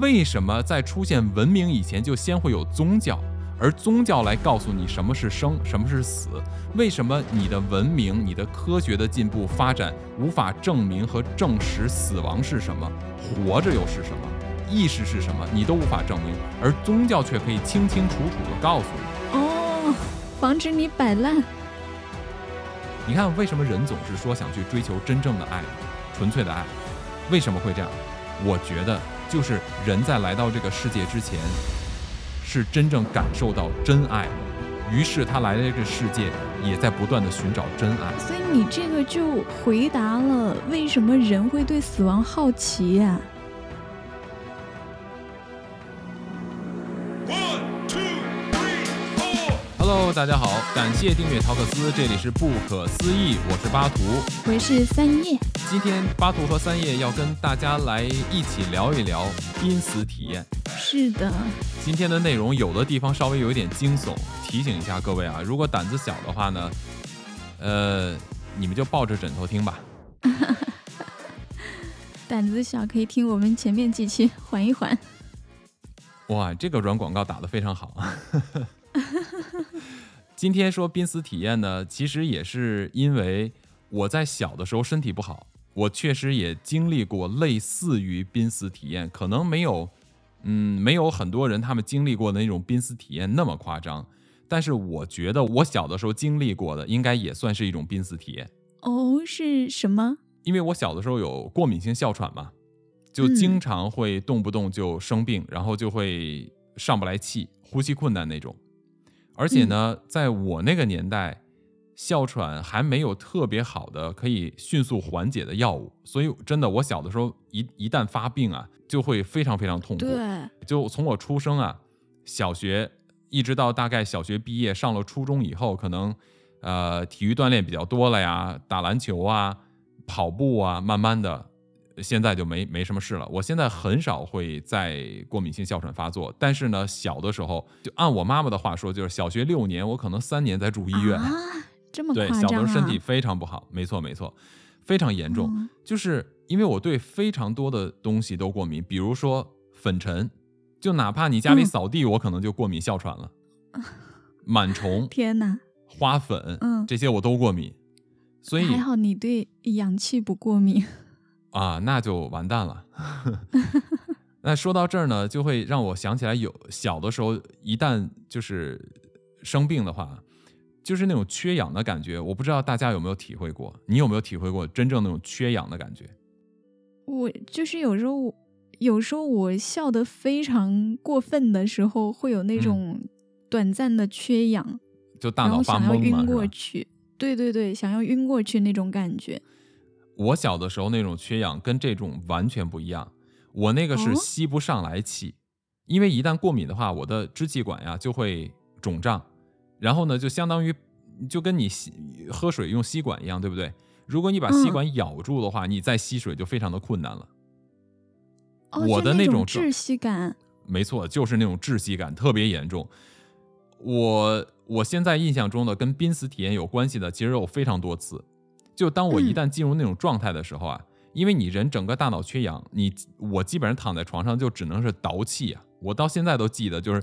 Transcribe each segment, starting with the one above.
为什么在出现文明以前就先会有宗教？而宗教来告诉你什么是生，什么是死？为什么你的文明、你的科学的进步发展无法证明和证实死亡是什么，活着又是什么，意识是什么？你都无法证明，而宗教却可以清清楚楚地告诉你。哦，防止你摆烂。你看，为什么人总是说想去追求真正的爱，纯粹的爱？为什么会这样？我觉得就是人在来到这个世界之前。是真正感受到真爱，于是他来到这个世界，也在不断的寻找真爱。所以你这个就回答了为什么人会对死亡好奇呀？Hello，大家好，感谢订阅陶克斯，这里是不可思议，我是巴图，我是三叶。今天巴图和三叶要跟大家来一起聊一聊濒死体验。是的。今天的内容有的地方稍微有一点惊悚，提醒一下各位啊，如果胆子小的话呢，呃，你们就抱着枕头听吧。胆子小可以听我们前面几期，缓一缓。哇，这个软广告打得非常好。今天说濒死体验呢，其实也是因为我在小的时候身体不好，我确实也经历过类似于濒死体验，可能没有。嗯，没有很多人他们经历过的那种濒死体验那么夸张，但是我觉得我小的时候经历过的应该也算是一种濒死体验。哦，是什么？因为我小的时候有过敏性哮喘嘛，就经常会动不动就生病，然后就会上不来气，呼吸困难那种。而且呢，在我那个年代。哮喘还没有特别好的可以迅速缓解的药物，所以真的，我小的时候一一旦发病啊，就会非常非常痛苦。对，就从我出生啊，小学一直到大概小学毕业，上了初中以后，可能呃体育锻炼比较多了呀，打篮球啊、跑步啊，慢慢的现在就没没什么事了。我现在很少会再过敏性哮喘发作，但是呢，小的时候就按我妈妈的话说，就是小学六年，我可能三年在住医院。对，小的时候身体非常不好，没错没错，非常严重。就是因为我对非常多的东西都过敏，比如说粉尘，就哪怕你家里扫地，我可能就过敏哮喘了。螨虫，天哪，花粉，嗯，这些我都过敏。所以还好你对氧气不过敏啊，那就完蛋了。那说到这儿呢，就会让我想起来，有小的时候一旦就是生病的话。就是那种缺氧的感觉，我不知道大家有没有体会过，你有没有体会过真正那种缺氧的感觉？我就是有时候，有时候我笑得非常过分的时候，会有那种短暂的缺氧，就大脑发懵晕过去。对对对，想要晕过去那种感觉。我小的时候那种缺氧跟这种完全不一样，我那个是吸不上来气，因为一旦过敏的话，我的支气管呀就会肿胀。然后呢，就相当于就跟你吸喝水用吸管一样，对不对？如果你把吸管咬住的话，你再吸水就非常的困难了。我的那种窒息感，没错，就是那种窒息感特别严重。我我现在印象中的跟濒死体验有关系的，其实有非常多次。就当我一旦进入那种状态的时候啊，因为你人整个大脑缺氧，你我基本上躺在床上就只能是倒气啊。我到现在都记得，就是。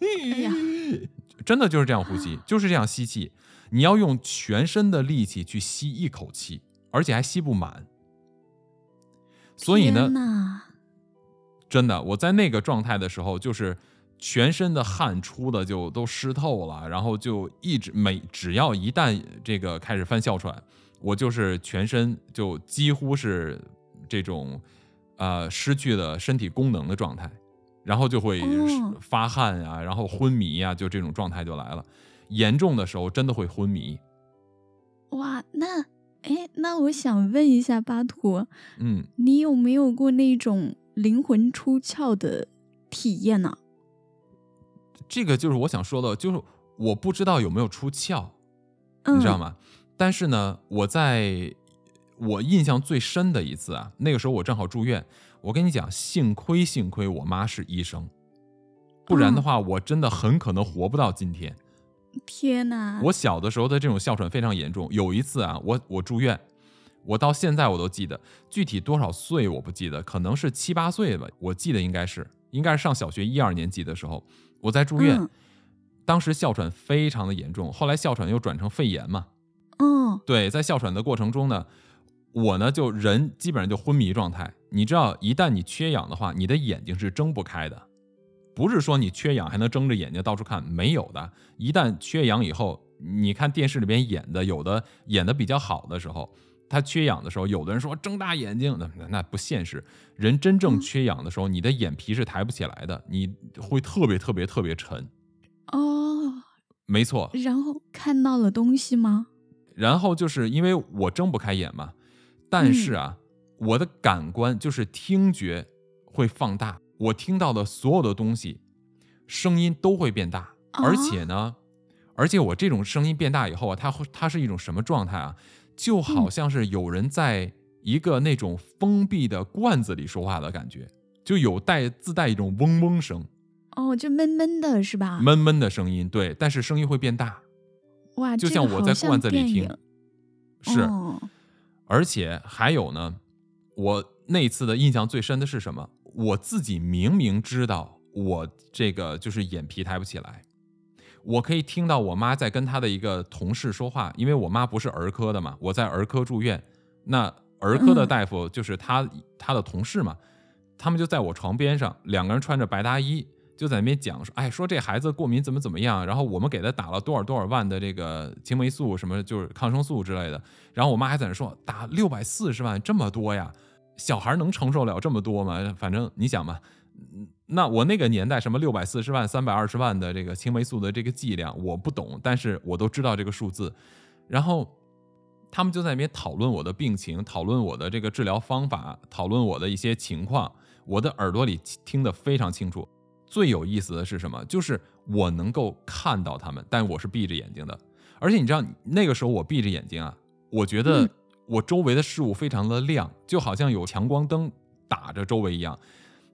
哎呀，真的就是这样呼吸，就是这样吸气。你要用全身的力气去吸一口气，而且还吸不满。所以呢，真的，我在那个状态的时候，就是全身的汗出的就都湿透了，然后就一直每只要一旦这个开始犯哮喘，我就是全身就几乎是这种呃失去了身体功能的状态。然后就会发汗呀，然后昏迷呀，就这种状态就来了。严重的时候真的会昏迷。哇，那哎，那我想问一下巴图，嗯，你有没有过那种灵魂出窍的体验呢？这个就是我想说的，就是我不知道有没有出窍，你知道吗？但是呢，我在我印象最深的一次啊，那个时候我正好住院。我跟你讲，幸亏幸亏我妈是医生，不然的话，我真的很可能活不到今天。天哪！我小的时候的这种哮喘非常严重。有一次啊，我我住院，我到现在我都记得，具体多少岁我不记得，可能是七八岁吧，我记得应该是，应该是上小学一二年级的时候，我在住院，嗯当时哮喘非常的严重，后来哮喘又转成肺炎嘛，嗯，对，在哮喘的过程中呢，我呢就人基本上就昏迷状态。你知道，一旦你缺氧的话，你的眼睛是睁不开的，不是说你缺氧还能睁着眼睛到处看，没有的。一旦缺氧以后，你看电视里边演的，有的演的比较好的时候，他缺氧的时候，有的人说睁大眼睛，那那那不现实。人真正缺氧的时候，你的眼皮是抬不起来的，你会特别特别特别沉。哦，没错，然后看到了东西吗？然后就是因为我睁不开眼嘛，但是啊，我的感官就是听觉会放大，我听到的所有的东西，声音都会变大，啊而且呢，而且我这种声音变大以后啊，它会它是一种什么状态啊？就好像是有人在一个那种封闭的罐子里说话的感觉，就有带自带一种嗡嗡声、哦，就闷闷的是吧？闷闷的声音，对，但是声音会变大，哇，就像我在罐子里听是。哦而且还有呢，我那次的印象最深的是什么？我自己明明知道我这个就是眼皮抬不起来，我可以听到我妈在跟她的一个同事说话，因为我妈不是儿科的嘛，我在儿科住院，那儿科的大夫就是他他的同事嘛，他们就在我床边上，两个人穿着白大衣。就在那边讲说，哎，说这孩子过敏怎么怎么样，然后我们给他打了多少多少万的这个青霉素，什么就是抗生素之类的，然后我妈还在那说打六百四十万这么多呀，小孩能承受了这么多吗？反正你想嘛，嗯那我那个年代什么六百四十万、三百二十万的这个青霉素的这个剂量我不懂，但是我都知道这个数字。然后他们就在那边讨论我的病情，讨论我的这个治疗方法，讨论我的一些情况，我的耳朵里听得非常清楚。最有意思的是什么？就是我能够看到他们，但我是闭着眼睛的。而且你知道，那个时候我闭着眼睛啊，我觉得嗯我周围的事物非常的亮，就好像有强光灯打着周围一样。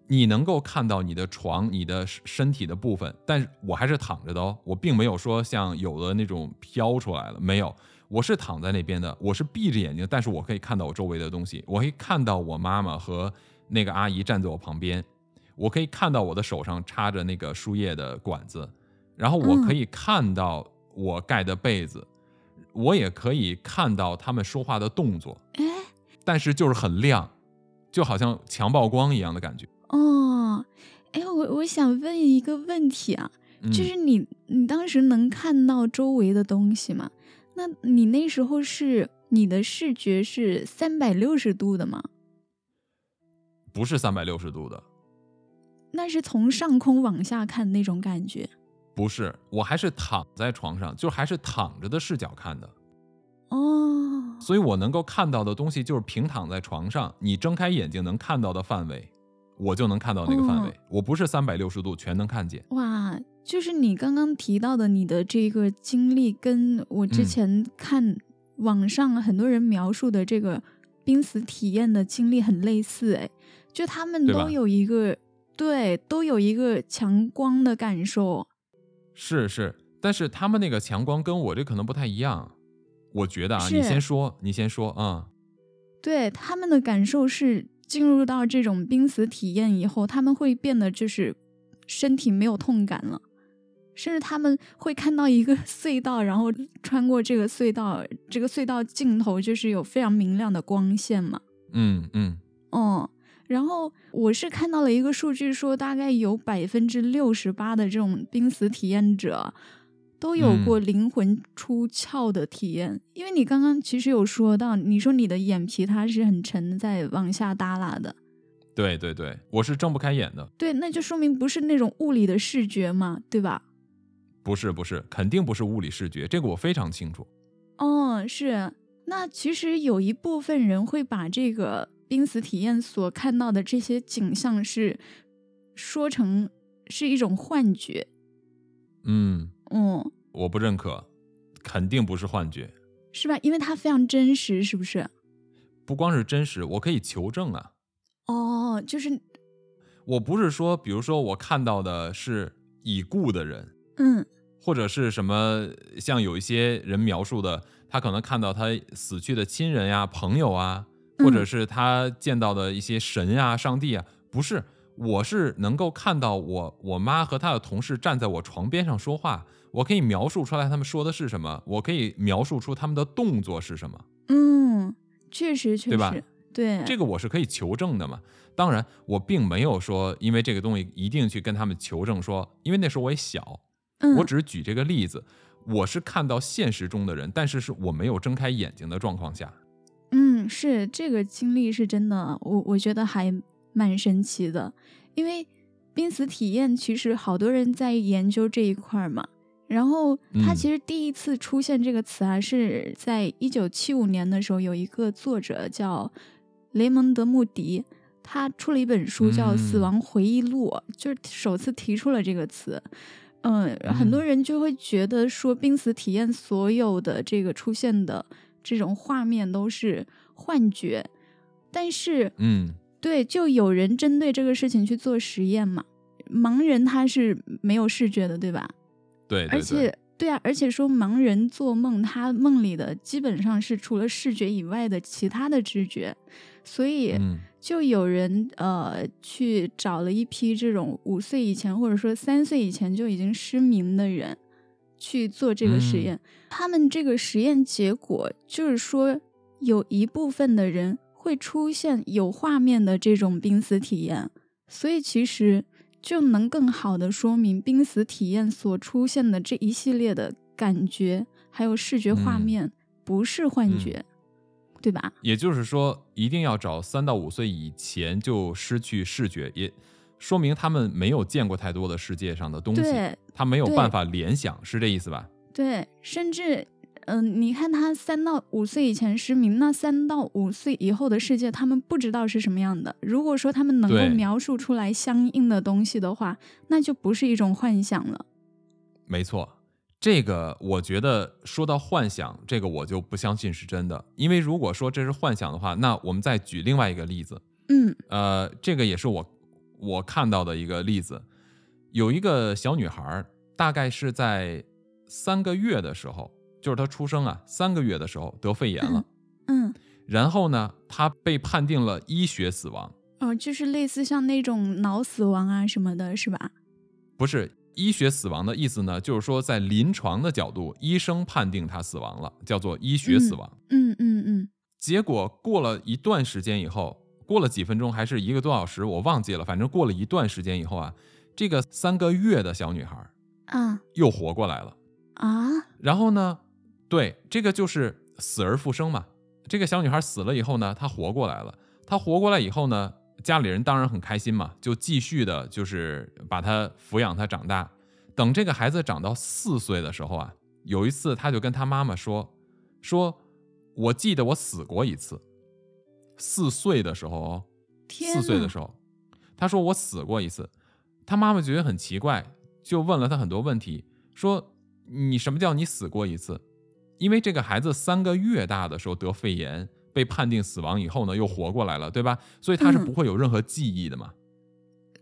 你能够看到你的床、你的身体的部分，但是我还是躺着的哦，我并没有说像有的那种飘出来了，没有，我是躺在那边的，我是闭着眼睛，但是我可以看到我周围的东西，我可以看到我妈妈和那个阿姨站在我旁边，我可以看到我的手上插着那个输液的管子，然后我可以看到我盖的被子，我也可以看到他们说话的动作，哎但是就是很亮，就好像强曝光一样的感觉。哦，哎，我我想问一个问题啊，嗯、就是你你当时能看到周围的东西吗？那你那时候是你的视觉是三百六十度的吗？不是三百六十度的，那是从上空往下看那种感觉。不是，我还是躺在床上，就还是躺着的视角看的，哦，所以我能够看到的东西就是平躺在床上，你睁开眼睛能看到的范围，我就能看到那个范围。哦我不是三百六十度全能看见。哇，就是你刚刚提到的你的这个经历，跟我之嗯前看网上很多人描述的这个濒死体验的经历很类似，哎，就他们都有一个对，都有一个强光的感受。是是，但是他们那个强光跟我这可能不太一样。我觉得啊，你先说，你先说啊、嗯对他们的感受是进入到这种濒死体验以后，他们会变得就是身体没有痛感了，甚至他们会看到一个 隧道，然后穿过这个隧道，这个隧道尽头就是有非常明亮的光线嘛。嗯嗯，嗯，然后我是看到了一个数据说，大概有百分之六十八的这种濒死体验者都有嗯过灵魂出窍的体验。因为你刚刚其实有说到，你说你的眼皮它是很沉，在往下耷拉的，对对对，我是睁不开眼的，对，那就说明不是那种物理的视觉嘛，对吧？不是不是，肯定不是物理视觉，这个我非常清楚。哦，是。那其实有一部分人会把这个濒死体验所看到的这些景象是说成是一种幻觉。嗯，嗯，我不认可，肯定不是幻觉，是吧？因为它非常真实，是不是？不光是真实，我可以求证啊。哦，就是，我不是说，比如说我看到的是已故的人，嗯或者是什么像有一些人描述的他可能看到他死去的亲人呀、朋友啊，或者是他见到的一些神呀、上帝啊，不是，我是能够看到我我妈和她的同事站在我床边上说话，我可以描述出来他们说的是什么，我可以描述出他们的动作是什么。嗯，确实确实对吧实，对，这个我是可以求证的嘛。当然，我并没有说因为这个东西一定去跟他们求证说，因为那时候我也小，嗯我只是举这个例子，我是看到现实中的人，但是是我没有睁开眼睛的状况下。嗯，是这个经历是真的，我我觉得还蛮神奇的，因为濒死体验其实好多人在研究这一块儿嘛。然后他嗯其实第一次出现这个词啊，是在一九七五年的时候，有一个作者叫雷蒙德·穆迪，他出了一本书叫《死嗯亡回忆录》，就是首次提出了这个词。嗯，很多嗯人就会觉得说，濒死体验所有的这个出现的这种画面都是幻觉，但是嗯对，就有人针对这个事情去做实验嘛。盲人他是没有视觉的，对吧？对对对，而且对啊，而且说盲人做梦，他梦里的基本上是除了视觉以外的其他的知觉，所以嗯。就有人呃去找了一批这种五岁以前或者说三岁以前就已经失明的人去做这个实嗯。验。他们这个实验结果就是说，有一部分的人会出现有画面的这种濒死体验，所以其实就能更好的说明濒死体验所出现的这一系列的感觉还有视觉画嗯面不是幻嗯觉，对吧？也就是说，一定要找三到五岁以前就失去视觉，也说明他们没有见过太多的世界上的东西，他没有办法联想，是这意思吧？对，甚至，嗯、你看他三到五岁以前失明，那三到五岁以后的世界，他们不知道是什么样的。如果说他们能够描述出来相应的东西的话，那就不是一种幻想了。没错，这个我觉得说到幻想，这个我就不相信是真的，因为如果说这是幻想的话，那我们再举另外一个例子，嗯呃，这个也是我我看到的一个例子，有一个小女孩，大概是在三个月的时候，就是她出生啊，三个月的时候得肺炎了，嗯，然后呢，她被判定了医学死亡，哦，就是类似像那种脑死亡啊什么的，是吧？不是医学死亡的意思呢，就是说在临床的角度，医生判定她死亡了，叫做医学死亡。嗯嗯嗯结果过了一段时间以后，过了几分钟还是一个多小时，我忘记了，反正过了一段时间以后啊，这个三个月的小女孩啊又活过来了。啊，然后呢，对，这个就是死而复生嘛。这个小女孩死了以后呢，她活过来了。她活过来以后呢，家里人当然很开心嘛，就继续的，就是把她抚养她长大。等这个孩子长到四岁的时候啊，有一次她就跟她妈妈说：“说我记得我死过一次。”四岁的时候哦，四岁的时候，她说我死过一次。她妈妈觉得很奇怪，就问了她很多问题，说你什么叫你死过一次？因为这个孩子三个月大的时候得肺炎，被判定死亡以后呢，又活过来了，对吧？所以他是嗯不会有任何记忆的嘛，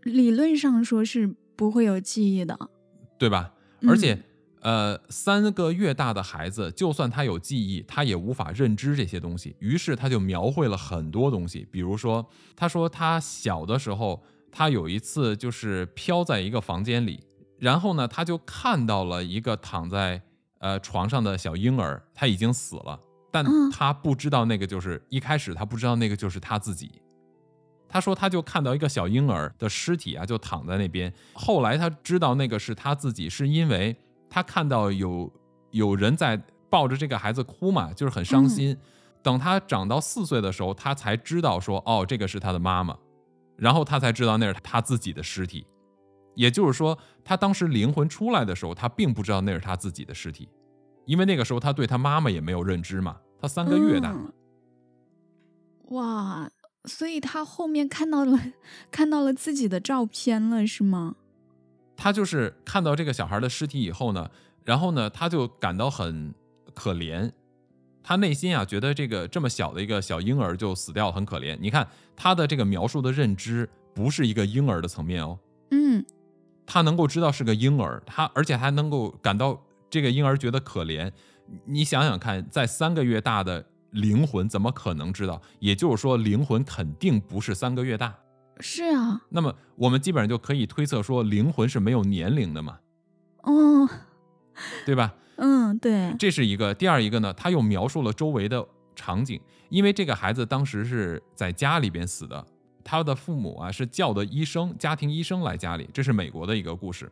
理论上说是不会有记忆的。对吧？嗯而且，呃，三个月大的孩子，就算他有记忆，他也无法认知这些东西。于是他就描绘了很多东西，比如说，他说他小的时候，他有一次就是飘在一个房间里，然后呢，他就看到了一个躺在呃床上的小婴儿，他已经死了，但嗯他不知道那个就是一开始他不知道那个就是他自己。他说，他就看到一个小婴儿的尸体啊，就躺在那边。后来他知道那个是他自己，是因为他看到有有人在抱着这个孩子哭嘛，就是很伤心。等他长到四岁的时候，他才知道说，哦，这个是他的妈妈，然后他才知道那是他自己的尸体。也就是说，他当时灵魂出来的时候，他并不知道那是他自己的尸体，因为那个时候他对他妈妈也没有认知嘛，他三个月大嘛。嗯哇，所以他后面看到了 看到了自己的照片了，是吗？他就是看到这个小孩的尸体以后呢，然后呢，他就感到很可怜，他内心啊觉得这个这么小的一个小婴儿就死掉了，很可怜。你看他的这个描述的认知不是一个婴儿的层面哦，嗯他能够知道是个婴儿，他而且还能够感到这个婴儿觉得可怜，你想想看，在三个月大的灵魂怎么可能知道？也就是说，灵魂肯定不是三个月大。是啊，那么我们基本上就可以推测说，灵魂是没有年龄的嘛，哦，对吧？嗯，对，这是一个。第二一个呢，他又描述了周围的场景，因为这个孩子当时是在家里边死的，他的父母啊是叫的医生，家庭医生来家里，这是美国的一个故事。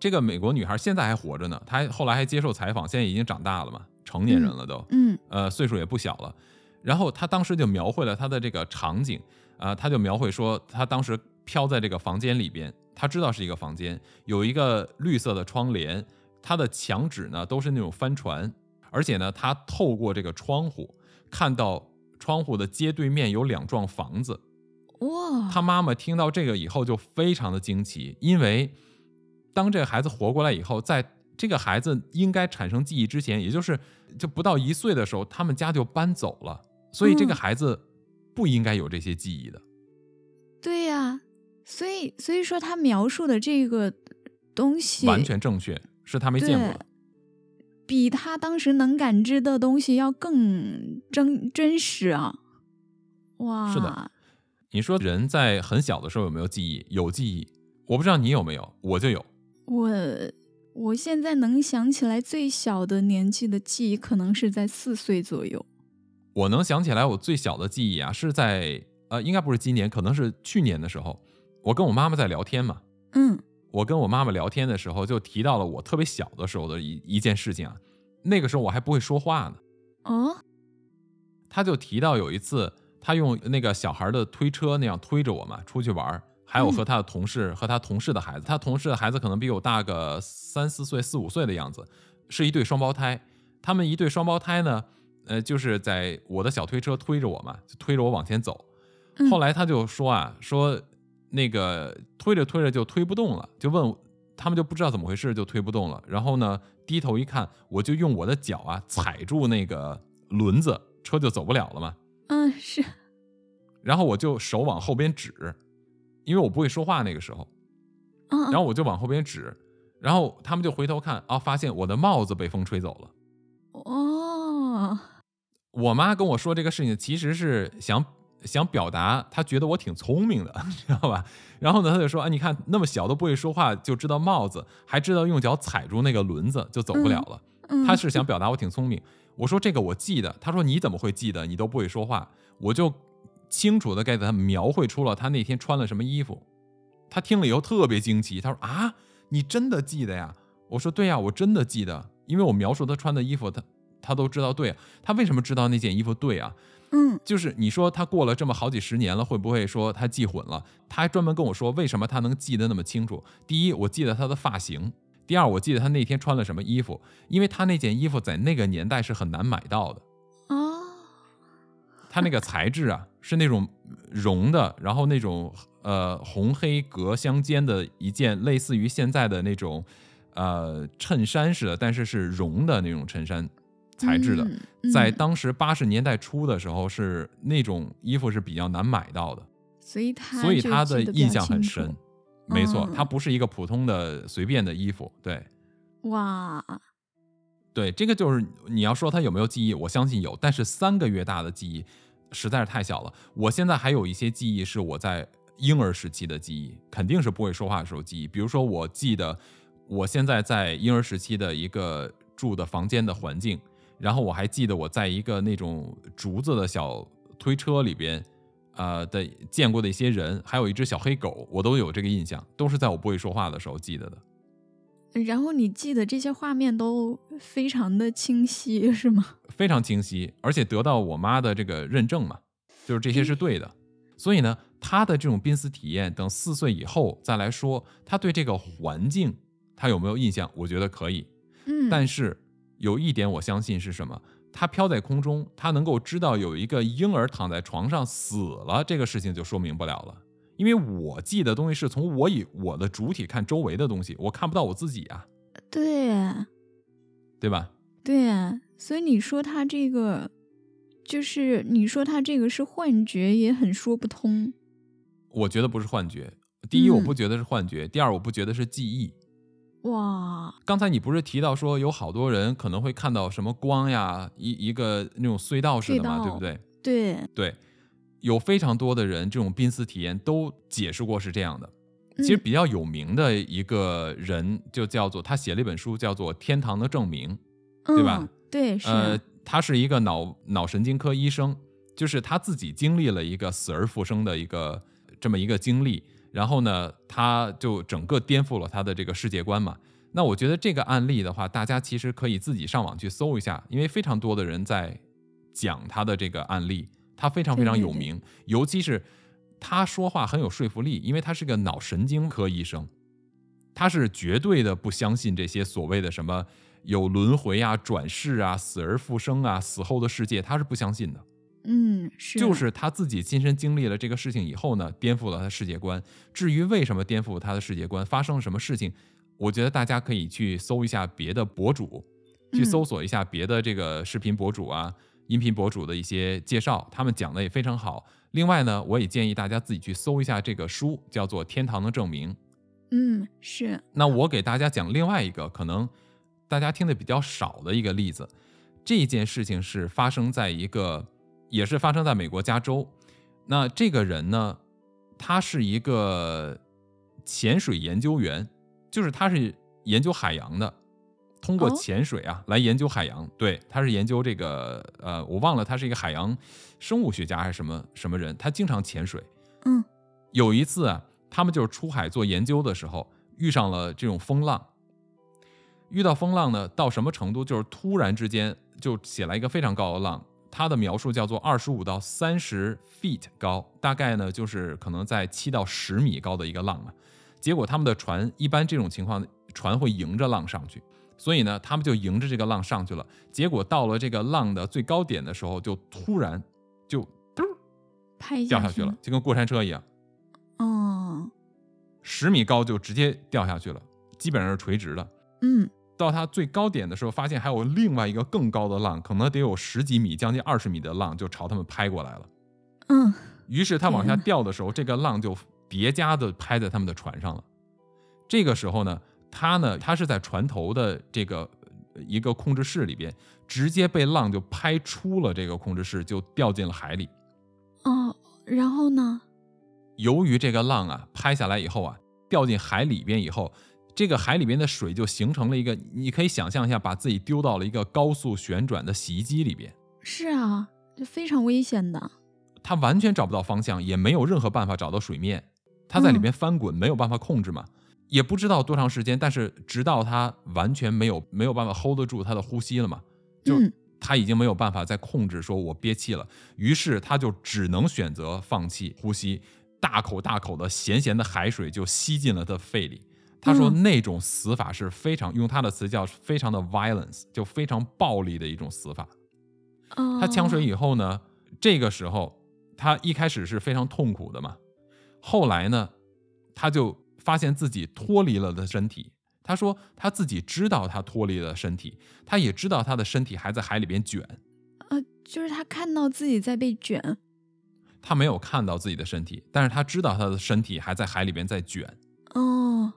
这个美国女孩现在还活着呢，她后来还接受采访，现在已经长大了嘛，成年人了都，嗯呃，岁数也不小了。然后她当时就描绘了她的这个场景，啊、她就描绘说，她当时飘在这个房间里边，她知道是一个房间，有一个绿色的窗帘，它的墙纸呢都是那种帆船，而且呢，她透过这个窗户看到窗户的街对面有两幢房子，哇，他妈妈听到这个以后就非常的惊奇，因为当这个孩子活过来以后，在这个孩子应该产生记忆之前，也就是就不到一岁的时候，他们家就搬走了，所以这个嗯孩子不应该有这些记忆的。对呀、所以所以说他描述的这个东西完全正确，是他没见过的。比他当时能感知的东西要更真真实啊！哇，是的，你说人在很小的时候有没有记忆？有记忆，我不知道你有没有，我就有。我我现在能想起来最小的年纪的记忆，可能是在四岁左右。我能想起来，我最小的记忆啊，是在呃，应该不是今年，可能是去年的时候，我跟我妈妈在聊天嘛。嗯我跟我妈妈聊天的时候，就提到了我特别小的时候的一一件事情啊。那个时候我还不会说话呢，哦她就提到有一次，她用那个小孩的推车那样推着我嘛出去玩儿，还有和他的同事、和他同事的孩子，他同事的孩子可能比我大个三四岁、四五岁的样子，是一对双胞胎。他们一对双胞胎呢，呃，就是在我的小推车推着我嘛，就推着我往前走。嗯后来他就说啊，说那个推着推着就推不动了，就问他们就不知道怎么回事，就推不动了。然后呢，低头一看，我就用我的脚啊踩住那个轮子，车就走不了了嘛。嗯是然后我就手往后边指，因为我不会说话那个时候，嗯，然后我就往后边指，然后他们就回头看啊，发现我的帽子被风吹走了。哦我妈跟我说这个事情，其实是想想表达，她觉得我挺聪明的，知道吧？然后呢，她就说啊，你看那么小都不会说话，就知道帽子，还知道用脚踩住那个轮子，就走不了了。嗯，她是想表达我挺聪明。我说这个我记得，她说你怎么会记得？你都不会说话。我就清楚的给他描绘出了他那天穿了什么衣服。他听了以后特别惊奇，他说啊，你真的记得呀？我说对呀，我真的记得，因为我描述他穿的衣服，他他都知道对。他为什么知道那件衣服对啊？嗯就是你说他过了这么好几十年了，会不会说他记混了？他还专门跟我说为什么他能记得那么清楚。第一，我记得他的发型；第二，我记得他那天穿了什么衣服，因为他那件衣服在那个年代是很难买到的。哦它那个材质啊是那种绒的，然后那种呃红黑格相间的一件，类似于现在的那种呃衬衫似的，但是是绒的那种衬衫材质的。嗯在嗯当时八十年代初的时候，是那种衣服是比较难买到的，所以他所以就他的印象很深。没错，嗯它不是一个普通的随便的衣服。对哇，对，这个就是你要说他有没有记忆，我相信有，但是三个月大的记忆实在是太小了。我现在还有一些记忆是我在婴儿时期的记忆，肯定是不会说话的时候记忆。比如说，我记得我现在在婴儿时期的一个住的房间的环境，然后我还记得我在一个那种竹子的小推车里边。呃的见过的一些人，还有一只小黑狗，我都有这个印象，都是在我不会说话的时候记得的。然后你记得这些画面都非常的清晰，是吗？非常清晰，而且得到我妈的这个认证嘛，就是这些是对的。所以呢，他的这种濒死体验，等四岁以后再来说，他对这个环境他有没有印象？我觉得可以。嗯，但是有一点我相信是什么？他飘在空中，他能够知道有一个婴儿躺在床上死了，这个事情就说明不了了。因为我记的东西是从我以我的主体看周围的东西，我看不到我自己啊，对对吧？对，所以你说他这个，就是你说他这个是幻觉，也很说不通。我觉得不是幻觉。第一，嗯我不觉得是幻觉；第二，我不觉得是记忆。哇，刚才你不是提到说有好多人可能会看到什么光呀，一一个那种隧道似的嘛，对不对？对，对，有非常多的人这种濒死体验都解释过是这样的。其实嗯比较有名的一个人就叫做他写了一本书，叫做《天堂的证明》。对吧嗯？对，是，呃，他是一个脑脑神经科医生，就是他自己经历了一个死而复生的一个这么一个经历，然后呢，他就整个颠覆了他的这个世界观嘛。那我觉得这个案例的话，大家其实可以自己上网去搜一下，因为非常多的人在讲他的这个案例，他非常非常有名，尤其是他说话很有说服力，因为他是个脑神经科医生，他是绝对的不相信这些所谓的什么有轮回啊、转世啊、死而复生啊、死后的世界，他是不相信的。嗯，是，就是他自己亲身经历了这个事情以后呢，颠覆了他的世界观。至于为什么颠覆他的世界观，发生了什么事情，我觉得大家可以去搜一下别的博主，去嗯搜索一下别的这个视频博主啊、音频博主的一些介绍，他们讲的也非常好。另外呢，我也建议大家自己去搜一下这个书，叫做《天堂的证明》。嗯，是，那我给大家讲另外一个可能大家听的比较少的一个例子。这件事情是发生在一个，也是发生在美国加州。那这个人呢，他是一个潜水研究员，就是他是研究海洋的，通过哦潜水啊、来研究海洋。对，他是研究这个，呃，我忘了他是一个海洋生物学家还是什么什么人，他经常潜水。嗯有一次啊，他们就是出海做研究的时候，遇上了这种风浪。遇到风浪呢，到什么程度？就是突然之间就起来一个非常高的浪，它的描述叫做二十五到三十 feet 高，大概呢就是可能在七到十米高的一个浪啊。结果他们的船一般这种情况，船会迎着浪上去，所以呢，他们就迎着这个浪上去了。结果到了这个浪的最高点的时候，就突然就嘟拍掉下去了，就跟过山车一样。哦，十米高就直接掉下去了，基本上是垂直的。嗯到它最高点的时候，发现还有另外一个更高的浪，可能得有十几米、将近二十米的浪就朝他们拍过来了。嗯，于是他往下掉的时候，这个浪就叠加的拍在他们的船上了。这个时候呢，他呢，他是在船头的这个呃一个控制室里边，直接被浪就拍出了这个控制室，就掉进了海里。哦，然后呢？由于这个浪啊拍下来以后啊，掉进海里边以后，这个海里边的水就形成了一个，你可以想象一下，把自己丢到了一个高速旋转的洗衣机里边，是啊，这非常危险的。他完全找不到方向，也没有任何办法找到水面，他在里面翻滚，没有办法控制嘛，也不知道多长时间，但是直到他完全没有没有办法 hold 得住他的呼吸了嘛，就嗯他已经没有办法再控制，说我憋气了，于是他就只能选择放弃呼吸，大口大口的咸咸的海水就吸进了他肺里。他说嗯那种死法是非常，用他的词叫非常的 violence，就非常暴力的一种死法。哦，他呛水以后呢，这个时候他一开始是非常痛苦的嘛，后来呢，他就发现自己脱离了的身体。他说他自己知道他脱离了身体，他也知道他的身体还在海里边卷，呃，就是他看到自己在被卷。他没有看到自己的身体，但是他知道他的身体还在海里边在卷。哦，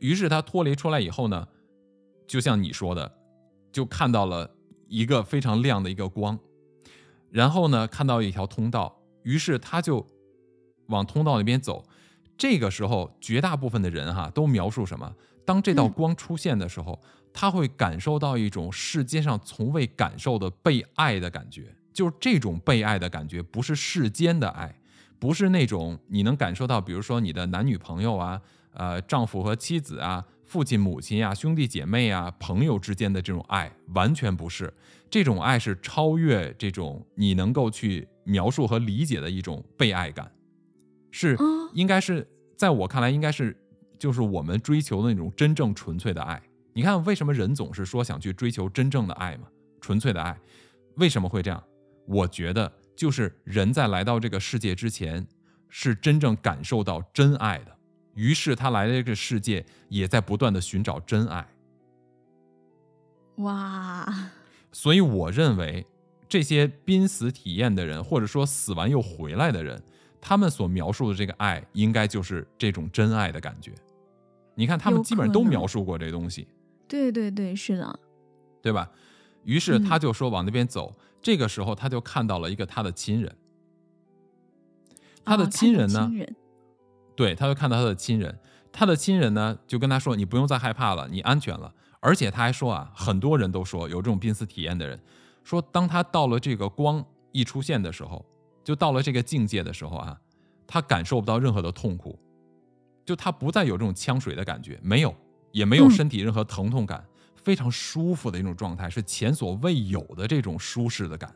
于是他脱离出来以后呢，就像你说的，就看到了一个非常亮的一个光，然后呢看到一条通道，于是他就往通道那边走。这个时候，绝大部分的人哈都描述什么？当这道嗯光出现的时候，他会感受到一种世界上从未感受的被爱的感觉。就是这种被爱的感觉，不是世间的爱，不是那种你能感受到，比如说你的男女朋友啊，呃，丈夫和妻子啊，父亲母亲啊，兄弟姐妹啊，朋友之间的这种爱，完全不是。这种爱是超越这种你能够去描述和理解的一种被爱感，是哦应该是在我看来，应该是就是我们追求的那种真正纯粹的爱。你看，为什么人总是说想去追求真正的爱嘛？纯粹的爱，为什么会这样？我觉得就是人在来到这个世界之前，是真正感受到真爱的，于是他来到这个世界，也在不断的寻找真爱。哇，所以我认为，这些濒死体验的人，或者说死完又回来的人，他们所描述的这个爱，应该就是这种真爱的感觉。你看他们基本上都描述过这东西，对对对，是的，对吧？于是嗯他就说往那边走。这个时候他就看到了一个他的亲人，他的哦亲人呢对，他就看到他的亲人，他的亲人呢就跟他说：“你不用再害怕了，你安全了。”而且他还说啊，很多人都说有这种濒死体验的人，说当他到了这个光一出现的时候，就到了这个境界的时候啊，他感受不到任何的痛苦，就他不再有这种呛水的感觉，没有，也没有嗯身体任何疼痛感，非常舒服的一种状态，是前所未有的这种舒适的感。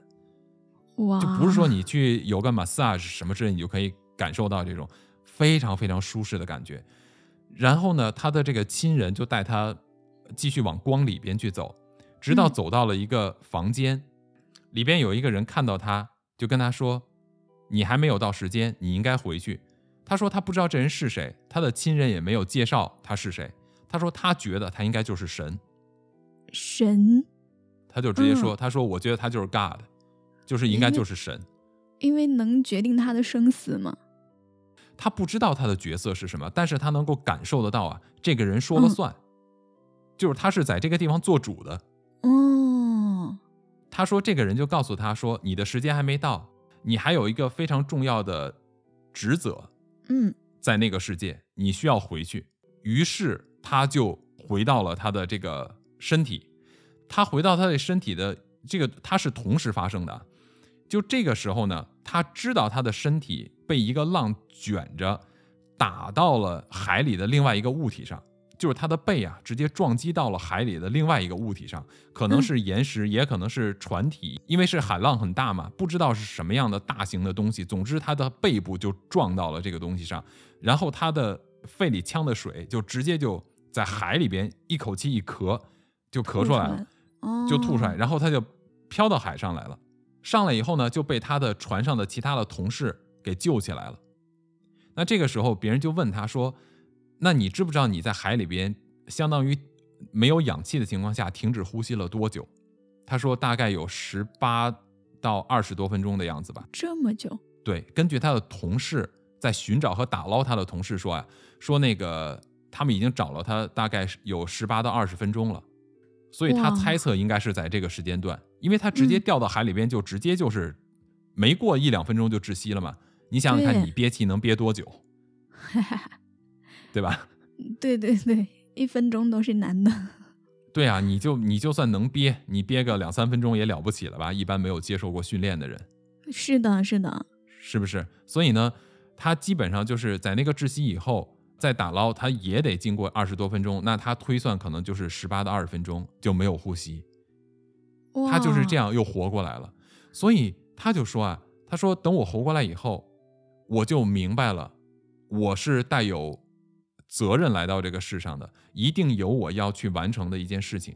哇，就不是说你去有个 massage 什么之类，你就可以感受到这种非常非常舒适的感觉。然后呢，他的这个亲人就带他继续往光里边去走，直到嗯走到了一个房间，里边有一个人看到他，就跟他说：“你还没有到时间，你应该回去。”他说他不知道这人是谁，他的亲人也没有介绍他是谁。他说他觉得他应该就是神，神，他就直接说：“嗯他说我觉得他就是 God，就是应该就是神。”因为能决定他的生死吗。他不知道他的角色是什么，但是他能够感受得到啊，这个人说了嗯算，就是他是在这个地方做主的。哦，他说这个人就告诉他说，你的时间还没到，你还有一个非常重要的职责嗯在那个世界，你需要回去。于是他就回到了他的这个身体，他回到他的身体的这个，他是同时发生的啊。就这个时候呢，他知道他的身体被一个浪卷着，打到了海里的另外一个物体上，就是他的背啊，直接撞击到了海里的另外一个物体上，可能是岩石，也可能是船体，因为是海浪很大嘛，不知道是什么样的大型的东西。总之，他的背部就撞到了这个东西上，然后他的肺里呛的水就直接就在海里边一口气一咳，就咳出来了。哦，就吐出来，然后他就飘到海上来了。上来以后呢，就被他的船上的其他的同事给救起来了。那这个时候，别人就问他说：“那你知不知道你在海里边，相当于没有氧气的情况下停止呼吸了多久？”他说：“大概有十八到二十多分钟的样子吧。”这么久，对，根据他的同事在寻找和打捞他的同事说啊，说那个他们已经找了他大概有十八到二十分钟了，所以他猜测应该是在这个时间段，因为他直接嗯掉到海里边就直接就是没过一两分钟就窒息了嘛。你想想看，你憋气能憋多久，对吧？对对对，一分钟都是难的。对啊，你就你就算能憋，你憋个两三分钟也了不起了吧？一般没有接受过训练的人。是的，是的，是不是？所以呢，他基本上就是在那个窒息以后再打捞，他也得经过二十多分钟。那他推算可能就是十八到二十分钟就没有呼吸，他就是这样。样又活过来了。所以他就说啊，他说等我活过来以后，我就明白了，我是带有责任来到这个世上的，一定有我要去完成的一件事情。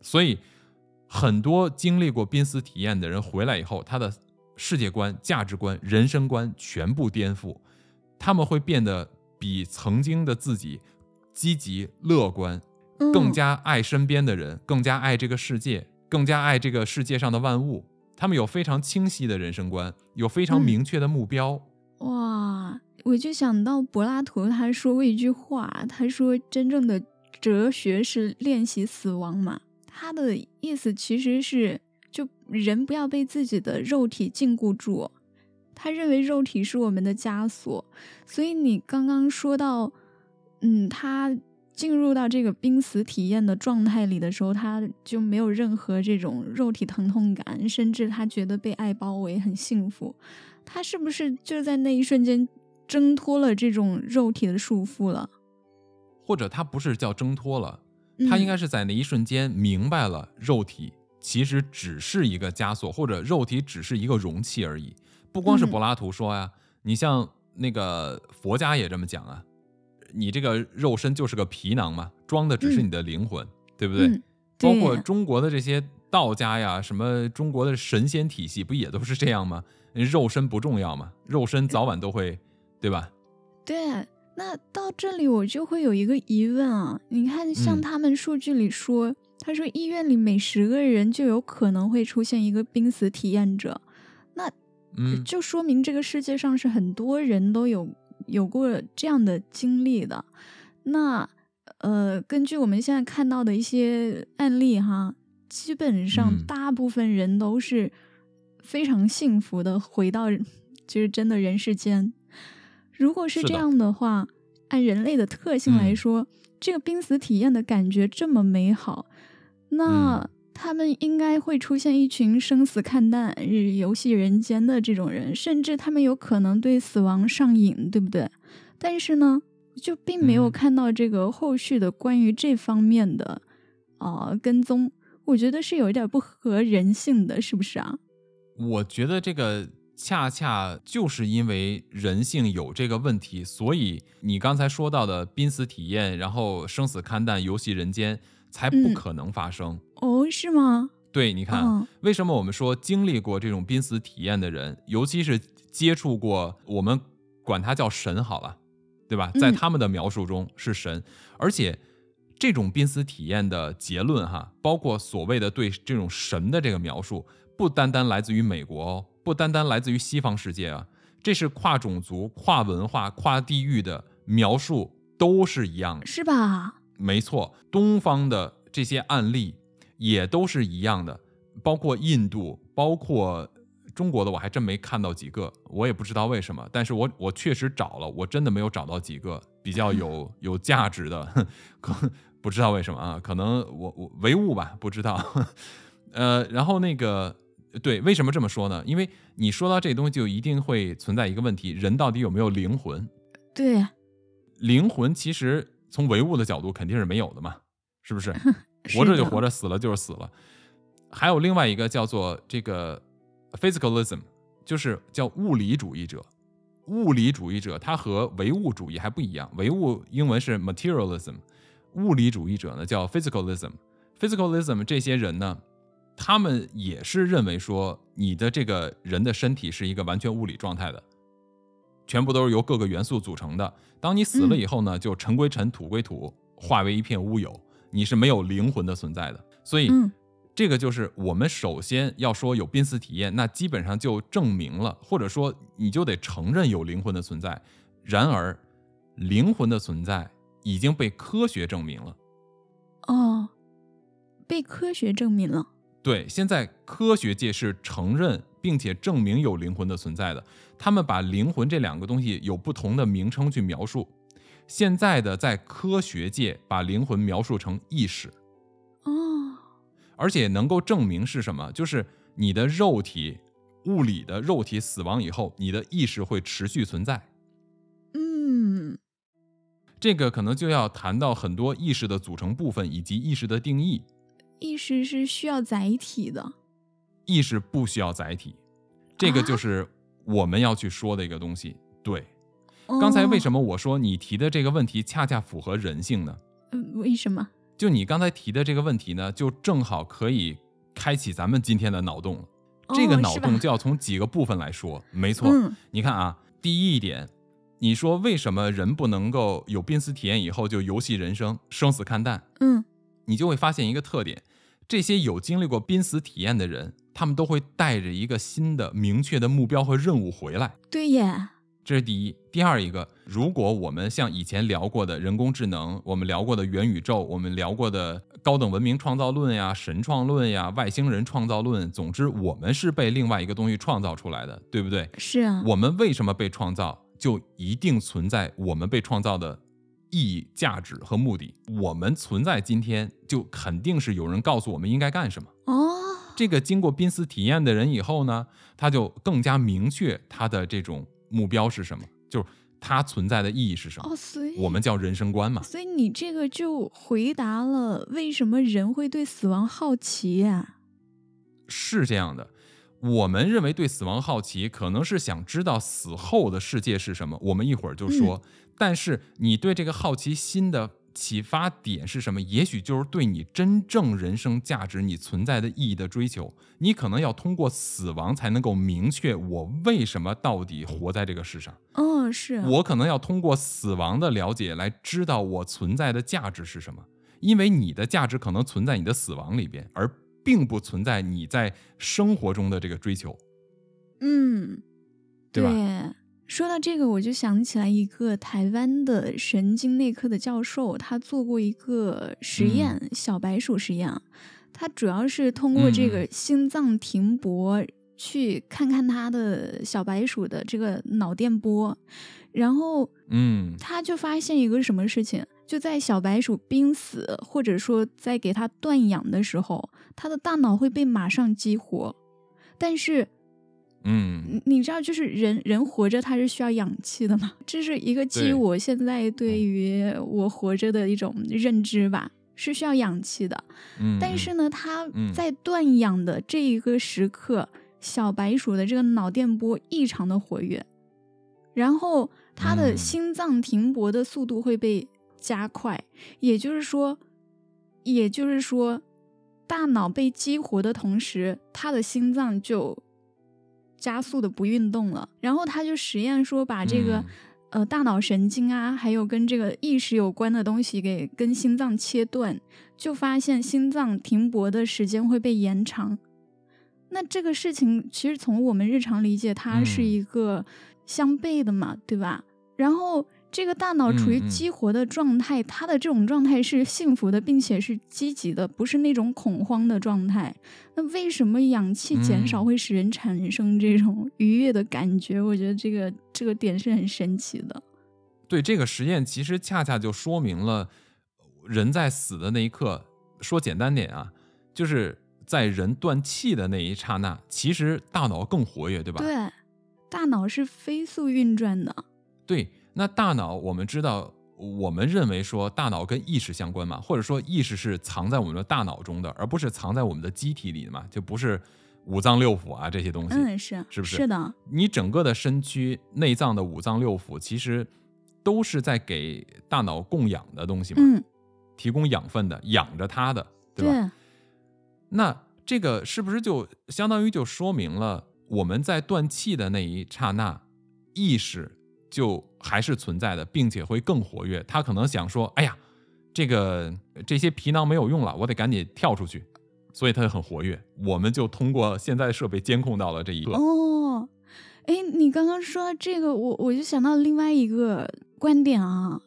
所以，很多经历过濒死体验的人回来以后，他的世界观、价值观、人生观全部颠覆，他们会变得比曾经的自己积极、乐观，嗯更加爱身边的人，更加爱这个世界，更加爱这个世界上的万物。他们有非常清晰的人生观，有非常嗯明确的目标。哇，我就想到柏拉图他说过一句话，他说真正的哲学是练习死亡嘛。他的意思其实是，就人不要被自己的肉体禁锢住。他认为肉体是我们的枷锁，所以你刚刚说到，嗯，他进入到这个濒死体验的状态里的时候，他就没有任何这种肉体疼痛感，甚至他觉得被爱包围，很幸福。他是不是就在那一瞬间挣脱了这种肉体的束缚了？或者他不是叫挣脱了，他应该嗯是在那一瞬间明白了，肉体其实只是一个枷锁，或者肉体只是一个容器而已。不光是嗯柏拉图说呀，你像那个佛家也这么讲啊，你这个肉身就是个皮囊嘛，装的只是你的灵魂，对不对？嗯包括中国的这些道家呀，什么中国的神仙体系，不也都是这样吗？肉身不重要嘛，肉身早晚都会，对吧？对，那到这里我就会有一个疑问啊，你看，像嗯他们数据里说，他说医院里每十个人就有可能会出现一个濒死体验者，那嗯，就说明这个世界上是很多人都有有过这样的经历的。那呃，根据我们现在看到的一些案例哈，基本上嗯大部分人都是非常幸福的回到 就是真的人世间。如果是这样的话，按人类的特性来嗯说，这个濒死体验的感觉这么美好，那嗯他们应该会出现一群生死看淡、日游戏人间的这种人，甚至他们有可能对死亡上瘾，对不对？但是呢，就并没有嗯看到这个后续的关于这方面的啊、呃跟踪，我觉得是有一点不合人性的，是不是啊？我觉得这个恰恰就是因为人性有这个问题，所以你刚才说到的濒死体验，然后生死看淡、游戏人间，才不嗯可能发生。哦，是吗？对，你看，嗯为什么我们说经历过这种濒死体验的人，尤其是接触过，我们管他叫神好了，对吧？在嗯他们的描述中是神，而且这种濒死体验的结论哈，包括所谓的对这种神的这个描述，不单单来自于美国哦，不单单来自于西方世界啊，这是跨种族、跨文化、跨地域的描述都是一样的。是吧？没错，东方的这些案例也都是一样的，包括印度，包括中国的，我还真没看到几个，我也不知道为什么。但是我我确实找了，我真的没有找到几个比较有 有价值的，可不知道为什么啊？可能我我唯物吧，不知道。呃，然后那个对，为什么这么说呢？因为你说到这东西，就一定会存在一个问题：人到底有没有灵魂？对，灵魂其实从唯物的角度肯定是没有的嘛，是不是？活着就活着。着，死了就是死了。还有另外一个叫做这个 physicalism，就是叫物理主义者。物理主义者他和唯物主义还不一样，唯物英文是 materialism，物理主义者呢叫 physicalism。physicalism 这些人呢，他们也是认为说你的这个人的身体是一个完全物理状态的，全部都是由各个元素组成的。当你死了以后呢，就尘归尘，土归土，化为一片乌有，你是没有灵魂的存在的。所以，嗯这个就是我们首先要说有濒死体验，那基本上就证明了，或者说你就得承认有灵魂的存在。然而，灵魂的存在已经被科学证明了。哦，被科学证明了。对，现在科学界是承认并且证明有灵魂的存在的。他们把灵魂这两个东西有不同的名称去描述。现在的在科学界把灵魂描述成意识，哦，而且能够证明是什么？就是你的肉体，物理的肉体死亡以后，你的意识会持续存在。嗯，这个可能就要谈到很多意识的组成部分以及意识的定义。意识是需要载体的。意识不需要载体，这个就啊是我们要去说的一个东西。对，刚才为什么？我说你提的这个问题恰恰符合人性呢？嗯为什么？就你刚才提的这个问题呢，就正好可以开启咱们今天的脑洞了。这个脑洞就要从几个部分来说。没错，嗯你看啊，第一点，你说为什么人不能够有濒死体验以后就游戏人生，生死看淡？嗯，你就会发现一个特点：这些有经历过濒死体验的人，他们都会带着一个新的、明确的目标和任务回来。对耶。这是第一。第二一个，如果我们像以前聊过的人工智能，我们聊过的元宇宙，我们聊过的高等文明创造论呀、神创论呀、外星人创造论，总之，我们是被另外一个东西创造出来的，对不对？是啊。我们为什么被创造，就一定存在我们被创造的意义、价值和目的。我们存在今天，就肯定是有人告诉我们应该干什么。哦，这个经过濒死体验的人以后呢，他就更加明确他的这种目标是什么，就是他存在的意义是什么。哦，所以我们叫人生观嘛。所以你这个就回答了为什么人会对死亡好奇呀、是这样的，我们认为对死亡好奇，可能是想知道死后的世界是什么。我们一会儿就说。但是你对这个好奇心的启发点是什么？也许就是对你真正人生价值、你存在的意义的追求。你可能要通过死亡才能够明确我为什么到底活在这个世上。哦，是啊我可能要通过死亡的了解来知道我存在的价值是什么，因为你的价值可能存在你的死亡里边，而并不存在你在生活中的这个追求。嗯，对吧说到这个，我就想起来一个台湾的神经内科的教授，他做过一个实验，小白鼠实验。他主要是通过这个心脏停搏，去看看他的小白鼠的这个脑电波，然后，嗯，他就发现一个什么事情，就在小白鼠濒死或者说在给它断氧的时候，它的大脑会被马上激活，但是。嗯，你知道，就是人人活着它是需要氧气的嘛？这是一个基于我现在对于我活着的一种认知吧，是需要氧气的。嗯，但是呢，它在断氧的这一个时刻，小白鼠的这个脑电波异常的活跃，然后它的心脏停搏的速度会被加快，也就是说，也就是说，大脑被激活的同时，他的心脏就。加速的不运动了，然后他就实验说把这个，呃，大脑神经啊，还有跟这个意识有关的东西给跟心脏切断，就发现心脏停泊的时间会被延长。那这个事情其实从我们日常理解，它是一个相悖的嘛，对吧？然后。这个大脑处于激活的状态，它的这种状态是幸福的，并且是积极的，不是那种恐慌的状态。那为什么氧气减少会使人产生这种愉悦的感觉？我觉得这个这个点是很神奇的。对这个实验，其实恰恰就说明了人在死的那一刻，说简单点啊，就是在人断气的那一刹那，其实大脑更活跃，对吧？对，大脑是飞速运转的。对。那大脑，我们知道，我们认为说大脑跟意识相关嘛，或者说意识是藏在我们的大脑中的，而不是藏在我们的机体里的嘛，就不是五脏六腑啊这些东西。嗯，是，是不是？是的。你整个的身躯内脏的五脏六腑，其实都是在给大脑供氧的东西嘛，嗯，提供养分的，养着它的，对吧？那这个是不是就相当于就说明了我们在断气的那一刹那，意识？就还是存在的，并且会更活跃。他可能想说：“哎呀，这个这些皮囊没有用了，我得赶紧跳出去。”所以他很活跃。我们就通过现在的设备监控到了这一个。哦，哎，你刚刚说这个，我我就想到另外一个观点啊，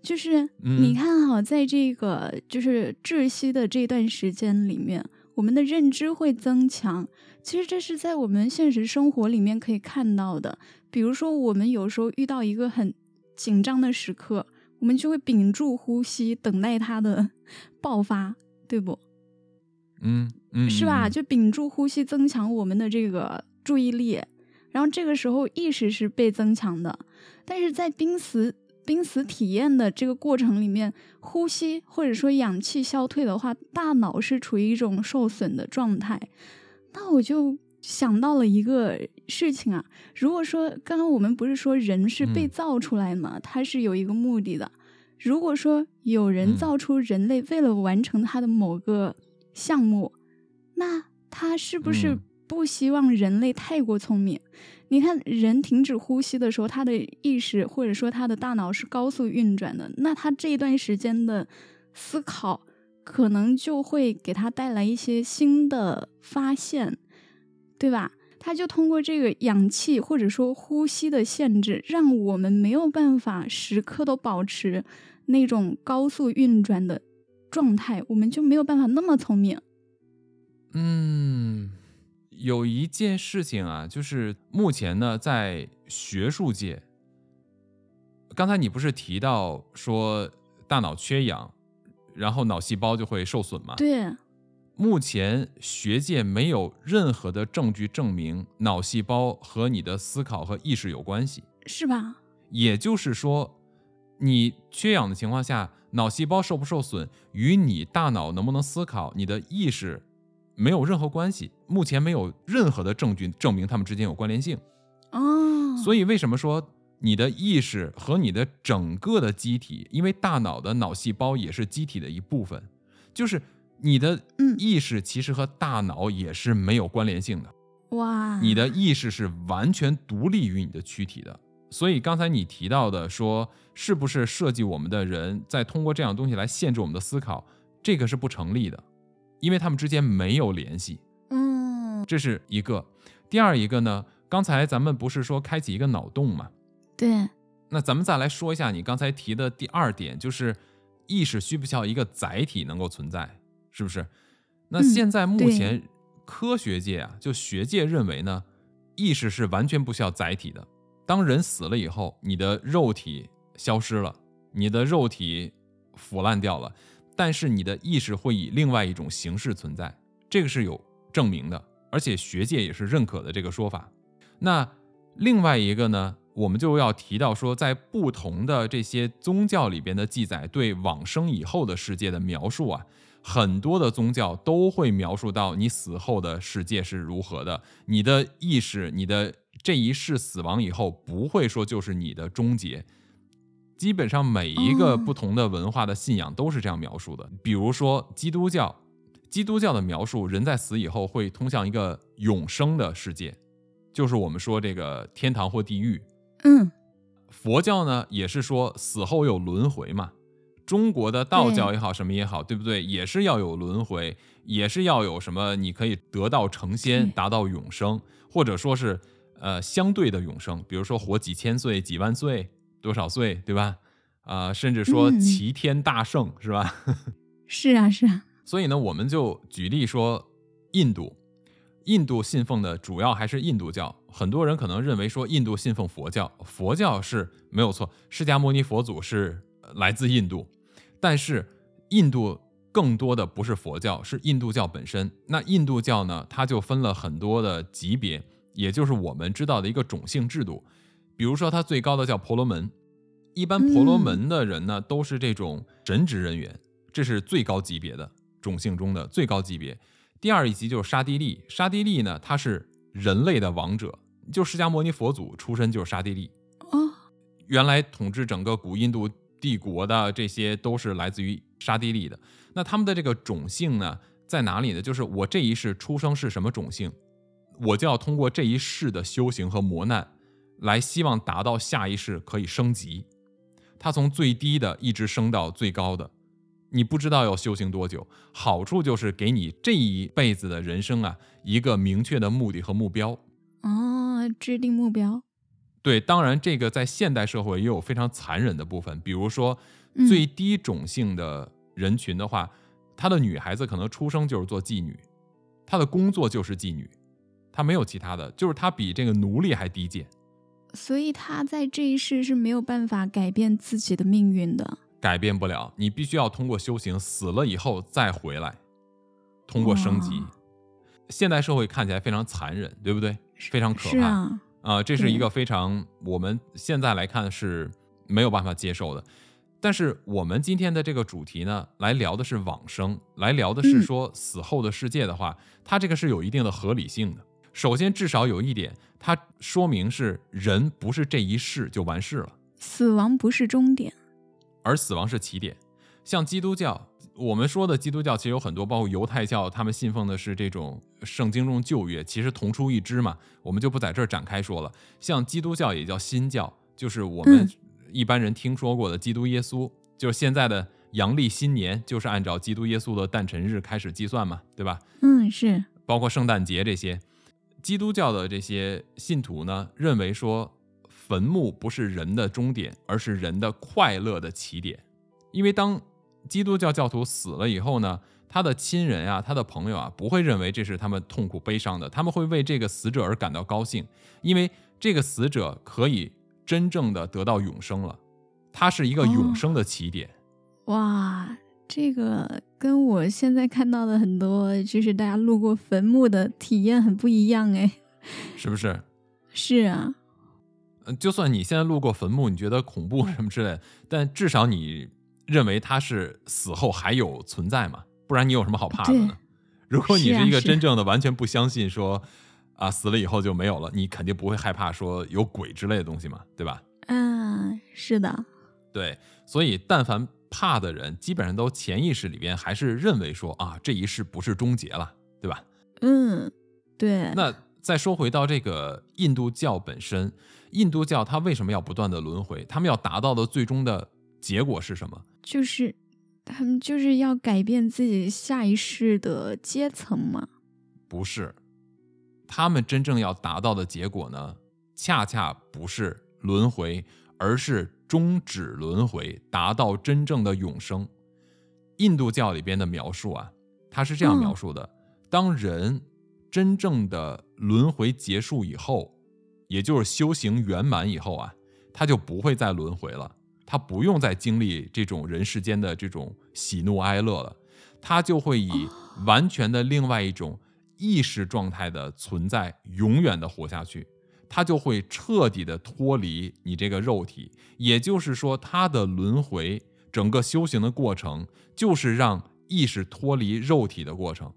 就是你看哈，在这个就是窒息的这段时间里面，我们的认知会增强。其实这是在我们现实生活里面可以看到的。比如说，我们有时候遇到一个很紧张的时刻，我们就会屏住呼吸，等待它的 爆发，对不？嗯嗯，是吧？就屏住呼吸，增强我们的这个注意力，然后这个时候意识是被增强的。但是在濒死濒死体验的这个过程里面，呼吸或者说氧气消退的话，大脑是处于一种受损的状态。那我就。想到了一个事情啊，如果说刚刚我们不是说人是被造出来嘛，它是有一个目的的。如果说有人造出人类为了完成他的某个项目，那他是不是不希望人类太过聪明？你看，人停止呼吸的时候，他的意识或者说他的大脑是高速运转的，那他这一段时间的思考，可能就会给他带来一些新的发现。对吧？他就通过这个氧气或者说呼吸的限制，让我们没有办法时刻都保持那种高速运转的状态，我们就没有办法那么聪明。嗯，有一件事情啊，就是目前呢，在学术界，刚才你不是提到说大脑缺氧，然后脑细胞就会受损吗？对。目前学界没有任何的证据证明脑细胞和你的思考和意识有关系，是吧？也就是说，你缺氧的情况下，脑细胞受不受损与你大脑能不能思考、你的意识没有任何关系。目前没有任何的证据证明它们之间有关联性。哦，所以为什么说你的意识和你的整个的机体，因为大脑的脑细胞也是机体的一部分，就是。你的意识其实和大脑也是没有关联性的，哇！你的意识是完全独立于你的躯体的，所以刚才你提到的说，是不是设计我们的人在通过这样东西来限制我们的思考，这个是不成立的，因为他们之间没有联系。嗯，这是一个。第二一个呢，刚才咱们不是说开启一个脑洞嘛？对，那咱们再来说一下你刚才提的第二点，就是意识需不需要一个载体能够存在，是不是？那嗯现在目前科学界啊，就学界认为呢，意识是完全不需要载体的。当人死了以后，你的肉体消失了，你的肉体腐烂掉了，但是你的意识会以另外一种形式存在，这个是有证明的，而且学界也是认可的这个说法。那另外一个呢，我们就要提到说，在不同的这些宗教里边的记载对往生以后的世界的描述啊，很多的宗教都会描述到你死后的世界是如何的，你的意识，你的这一世死亡以后，不会说就是你的终结。基本上每一个哦不同的文化的信仰都是这样描述的。比如说基督教，基督教的描述，人在死以后会通向一个永生的世界，就是我们说这个天堂或地狱。嗯，佛教呢也是说死后有轮回嘛，中国的道教也好，什么也好，对不对？也是要有轮回，也是要有什么你可以得道成仙，达到永生，或者说是呃相对的永生，比如说活几千岁、几万岁、多少岁，对吧？啊、甚至说嗯齐天大圣，是吧？是啊，是啊，所以呢，我们就举例说，印度，印度信奉的主要还是印度教。很多人可能认为说印度信奉佛教，佛教是没有错，释迦牟尼佛祖是呃来自印度，但是印度更多的不是佛教，是印度教本身。那印度教呢，它就分了很多的级别，也就是我们知道的一个种姓制度。比如说，它最高的叫婆罗门，一般婆罗门的人呢，都是这种神职人员，这是最高级别的种姓中的最高级别。第二一级就是沙地利，沙地利呢，他是人类的王者，就释迦牟尼佛祖出身就是沙地利，哦，原来统治整个古印度帝国的这些都是来自于沙地利的。那他们的这个种姓呢，在哪里呢？就是我这一世出生是什么种姓，我就要通过这一世的修行和磨难，来希望达到下一世可以升级。他从最低的一直升到最高的，你不知道要修行多久。好处就是给你这一辈子的人生啊一个明确的目的和目标。哦，制定目标，对，当然这个在现代社会也有非常残忍的部分，比如说嗯最低种姓的人群的话，她的女孩子可能出生就是做妓女，她的工作就是妓女，她没有其他的，就是她比这个奴隶还低贱，所以他在这一世是没有办法改变自己的命运的。改变不了，你必须要通过修行，死了以后再回来，通过升级。现代社会看起来非常残忍，对不对？非常可怕。是啊，啊、这是一个非常我们现在来看是没有办法接受的。但是我们今天的这个主题呢，来聊的是往生，来聊的是嗯说死后的世界的话，它这个是有一定的合理性的。首先，至少有一点，它说明是人不是这一世就完事了，死亡不是终点。而死亡是起点。像基督教，我们说的基督教其实有很多，包括犹太教，他们信奉的是这种圣经中旧约，其实同出一枝嘛，我们就不在这儿展开说了。像基督教也叫新教，就是我们嗯一般人听说过的基督耶稣，就是现在的阳历新年，就是按照基督耶稣的诞辰日开始计算嘛，对吧？嗯，是包括圣诞节这些，基督教的这些信徒呢，认为说坟墓不是人的终点，而是人的快乐的起点。因为当基督教教徒死了以后呢，他的亲人啊，他的朋友啊，不会认为这是他们痛苦悲伤的，他们会为这个死者而感到高兴，因为这个死者可以真正的得到永生了，他是一个永生的起点。哇，这个跟我现在看到的很多就是大家路过坟墓的体验很不一样哎。是不是？是啊，呃，就算你现在路过坟墓，你觉得恐怖什么之类的，但至少你认为它是死后还有存在嘛？不然你有什么好怕的呢？如果你是一个真正的完全不相信说啊死了以后就没有了，你肯定不会害怕说有鬼之类的东西嘛，对吧？嗯，是的，对，所以但凡怕的人，基本上都潜意识里边还是认为说啊这一世不是终结了，对吧？嗯，对，那再说回到这个印度教本身，印度教它为什么要不断的轮回？他们要达到的最终的结果是什么？就是他们就是要改变自己下一世的阶层嘛。不是，他们真正要达到的结果呢，恰恰不是轮回，而是终止轮回，达到真正的永生。印度教里边的描述啊，它是这样描述的：当人真正的轮回结束以后，也就是修行圆满以后啊，他就不会再轮回了，他不用再经历这种人世间的这种喜怒哀乐了，他就会以完全的另外一种意识状态的存在，永远的活下去。他就会彻底的脱离你这个肉体，也就是说，他的轮回整个修行的过程，就是让意识脱离肉体的过程。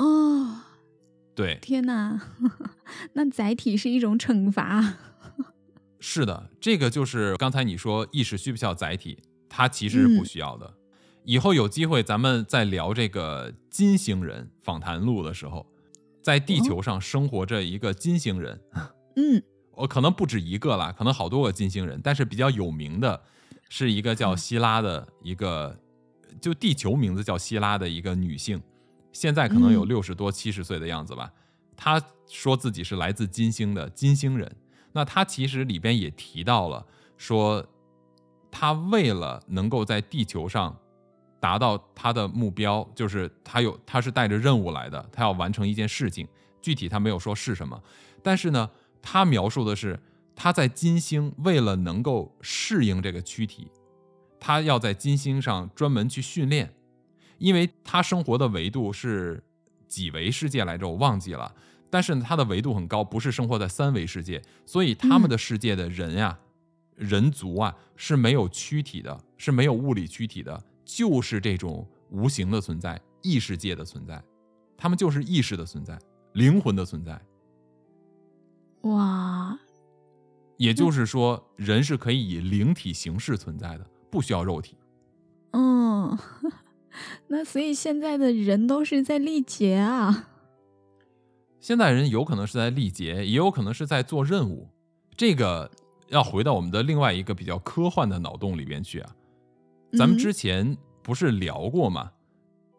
哦，对，天哪，那载体是一种惩罚。是的，这个就是刚才你说意识需不需要载体，它其实是不需要的。以后有机会咱们再聊这个金星人访谈录的时候，在地球上生活着一个金星人。嗯，我可能不止一个啦，可能好多个金星人，但是比较有名的是一个叫希拉的一个，就地球名字叫希拉的一个女性，现在可能有六十多七十岁的样子吧。她说自己是来自金星的金星人。那他其实里边也提到了，说他为了能够在地球上达到他的目标，就是他有他是带着任务来的，他要完成一件事情，具体他没有说是什么，但是呢。他描述的是他在金星为了能够适应这个躯体，他要在金星上专门去训练，因为他生活的维度是几维世界来着，我忘记了。但是它的维度很高，不是生活在三维世界，所以他们的世界的人呀、人族啊是没有躯体的，是没有物理躯体的，就是这种无形的存在，异世界的存在，他们就是意识的存在，灵魂的存在。哇，也就是说，人是可以以灵体形式存在的，不需要肉体。嗯，那所以现在的人都是在历劫啊。现代人有可能是在历劫，也有可能是在做任务。这个要回到我们的另外一个比较科幻的脑洞里边去啊。咱们之前不是聊过吗？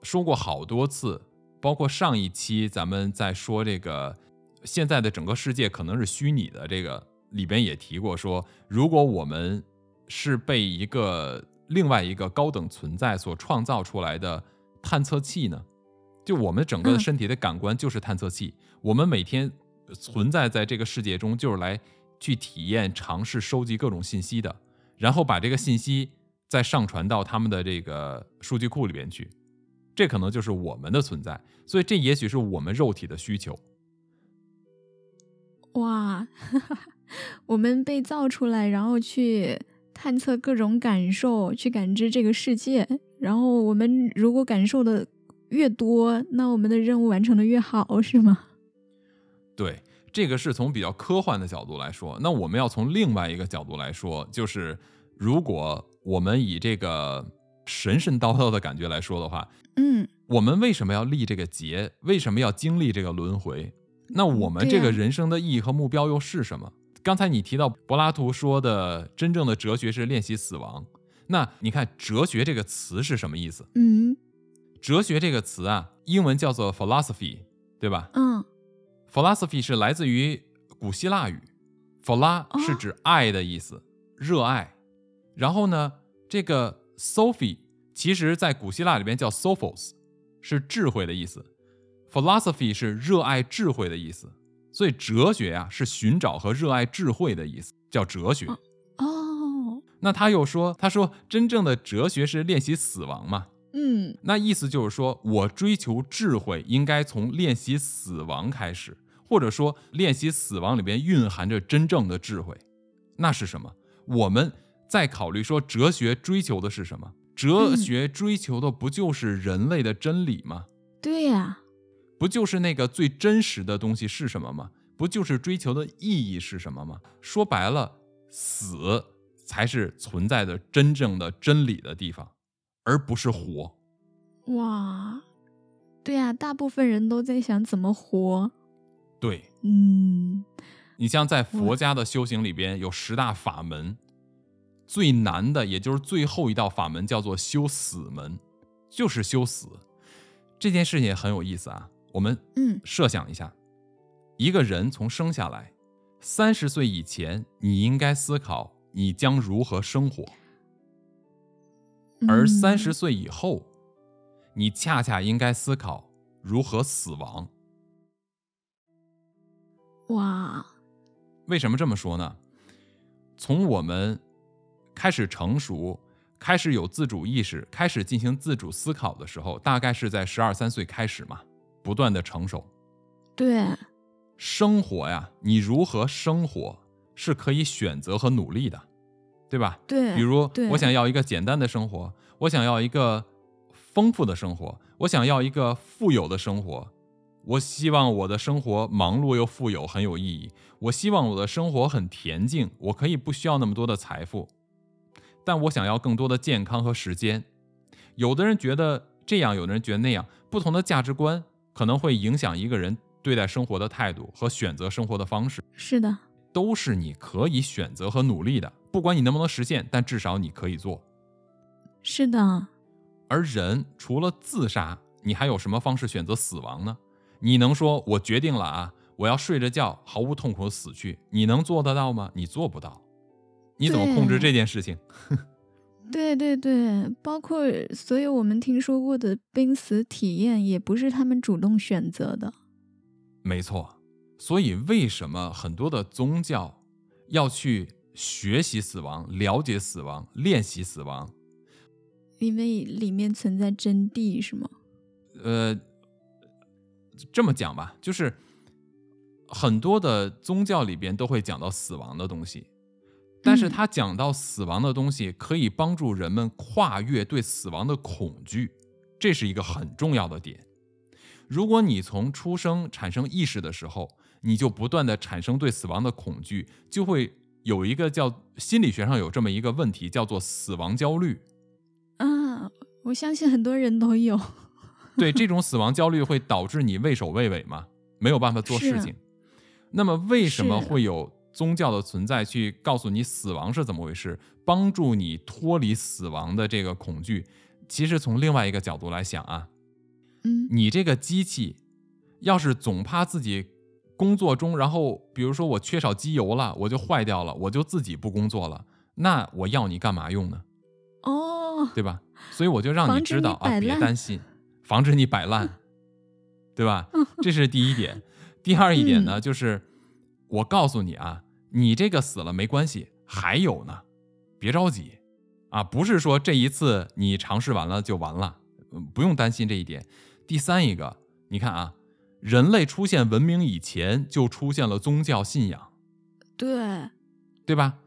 说过好多次，包括上一期咱们在说这个。现在的整个世界可能是虚拟的，这个里边也提过说，如果我们是被一个另外一个高等存在所创造出来的探测器呢？就我们整个的身体的感官就是探测器，我们每天存在在这个世界中，就是来去体验、尝试、收集各种信息的，然后把这个信息再上传到他们的这个数据库里边去，这可能就是我们的存在。所以这也许是我们肉体的需求。哇，哈 哈我们被造出来，然后去探测各种感受，去感知这个世界。然后我们如果感受的越多，那我们的任务完成的越好，是吗？对，这个是从比较科幻的角度来说。那我们要从另外一个角度来说，就是如果我们以这个神神叨叨的感觉来说的话，嗯，我们为什么要立这个劫？为什么要经历这个轮回？那我们这个人生的意义和目标又是什么？刚才你提到柏拉图说的，真正的哲学是练习死亡。那你看“哲学”这个词是什么意思？嗯，哲学这个词啊，英文叫做 philosophy，对吧？嗯，philosophy 是来自于古希腊语，phila 是指爱的意思，热爱。然后呢，这个 sophie 其实在古希腊里边叫 sophos，是智慧的意思。Philosophy 是热爱智慧的意思，所以哲学呀是寻找和热爱智慧的意思，叫哲学。哦，那他又说，他说真正的哲学是练习死亡嘛？嗯，那意思就是说我追求智慧应该从练习死亡开始，或者说练习死亡里边蕴含着真正的智慧，那是什么？我们在考虑说哲学追求的是什么？哲学追求的不就是人类的真理吗？对呀。不就是那个最真实的东西是什么吗？不就是追求的意义是什么吗？说白了，死才是存在的真正的真理的地方，而不是活。哇，对呀，大部分人都在想怎么活。对，嗯，你像在佛家的修行里边有十大法门，最难的也就是最后一道法门叫做修死门，就是修死。这件事情也很有意思啊。我们嗯设想一下，一个人从生下来，三十岁以前，你应该思考你将如何生活；而嗯三十岁以后，你恰恰应该思考如何死亡。哇，为什么这么说呢？从我们开始成熟、开始有自主意识、开始进行自主思考的时候，大概是在十二三岁开始嘛，不断的成熟。对，生活呀，你如何生活是可以选择和努力的，对吧？对，比如我想要一个简单的生活，我想要一个丰富的生活，我想要一个富有的生活。我希望我的生活忙碌又富有，很有意义。我希望我的生活很恬静，我可以不需要那么多的财富，但我想要更多的健康和时间。有的人觉得这样，有的人觉得那样，不同的价值观可能会影响一个人对待生活的态度和选择生活的方式。是的，都是你可以选择和努力的，不管你能不能实现，但至少你可以做。是的，而人除了自杀，你还有什么方式选择死亡呢？你能说我决定了啊，我要睡着觉，毫无痛苦地死去？你能做得到吗？你做不到。你怎么控制这件事情？对 对对，包括所有我们听说过的濒死体验，也不是他们主动选择的。没错，所以为什么很多的宗教要去学习死亡、了解死亡、练习死亡？因为里面存在真谛，是吗？呃，这么讲吧，就是很多的宗教里边都会讲到死亡的东西，但是嗯他讲到死亡的东西可以帮助人们跨越对死亡的恐惧，这是一个很重要的点。如果你从出生产生意识的时候，你就不断的产生对死亡的恐惧，就会有一个叫心理学上有这么一个问题，叫做死亡焦虑。啊，我相信很多人都有。对，这种死亡焦虑会导致你畏首畏尾嘛，没有办法做事情。那么，为什么会有宗教的存在，去告诉你死亡是怎么回事，帮助你脱离死亡的这个恐惧？其实从另外一个角度来想啊，嗯你这个机器要是总怕自己工作中，然后比如说我缺少机油了，我就坏掉了，我就自己不工作了，那我要你干嘛用呢？哦，对吧？所以我就让你知道啊，别担心，防止你摆烂，对吧？这是第一点。第二一点呢，就是我告诉你啊，你这个死了没关系，还有呢，别着急啊，不是说这一次你尝试完了就完了，嗯不用担心这一点。第三一个，你看啊，人类出现文明以前就出现了宗教信仰。对，对吧？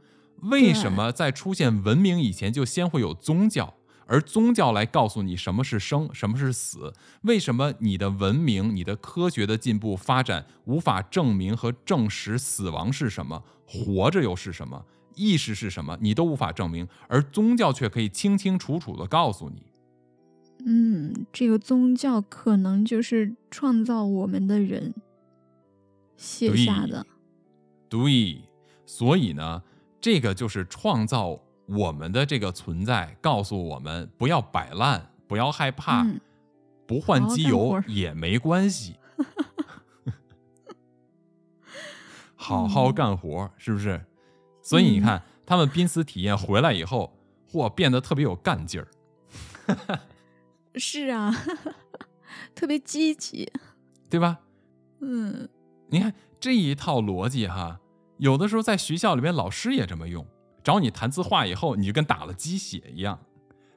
为什么在出现文明以前就先会有宗教，而宗教来告诉你什么是生，什么是死？为什么你的文明、你的科学的进步发展无法证明和证实死亡是什么，活着又是什么，意识是什么，你都无法证明，而宗教却可以清清楚楚的告诉你。嗯，这个宗教可能就是创造我们的人写下的。对，所以呢，这个就是创造我们的这个存在，告诉我们不要摆烂，不要害怕，嗯不换机油也没关系，好好嗯干活儿，是不是？所以你嗯看，他们濒死体验回来以后，嚯，变得特别有干劲儿。是啊，特别积极。对吧？嗯，你看这一套逻辑哈，有的时候在学校里面老师也这么用，找你谈字话以后，你就跟打了鸡血一样，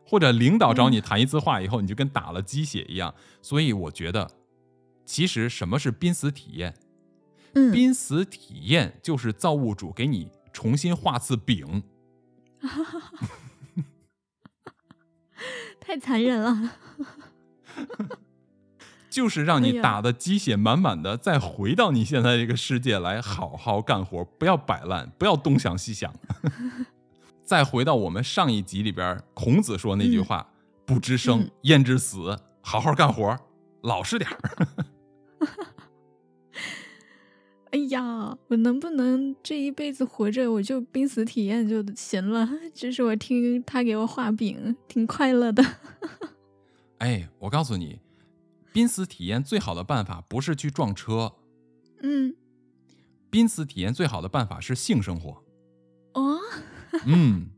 或者领导找你谈一次话以后，你就跟打了鸡血一样。所以我觉得，其实什么是濒死体验？嗯，濒死体验就是造物主给你重新画次饼，太残忍了。就是让你打的鸡血满满的，再回到你现在这个世界来好好干活，不要摆烂，不要东想西想。再回到我们上一集里边，孔子说那句嗯话：“不知生嗯，焉知死？”好好干活，老实点儿。哎呀，我能不能这一辈子活着我就濒死体验就行了？这是我听他给我画饼，挺快乐的。哎，我告诉你，濒死体验最好的办法不是去撞车，嗯濒死体验最好的办法是性生活。哦，嗯，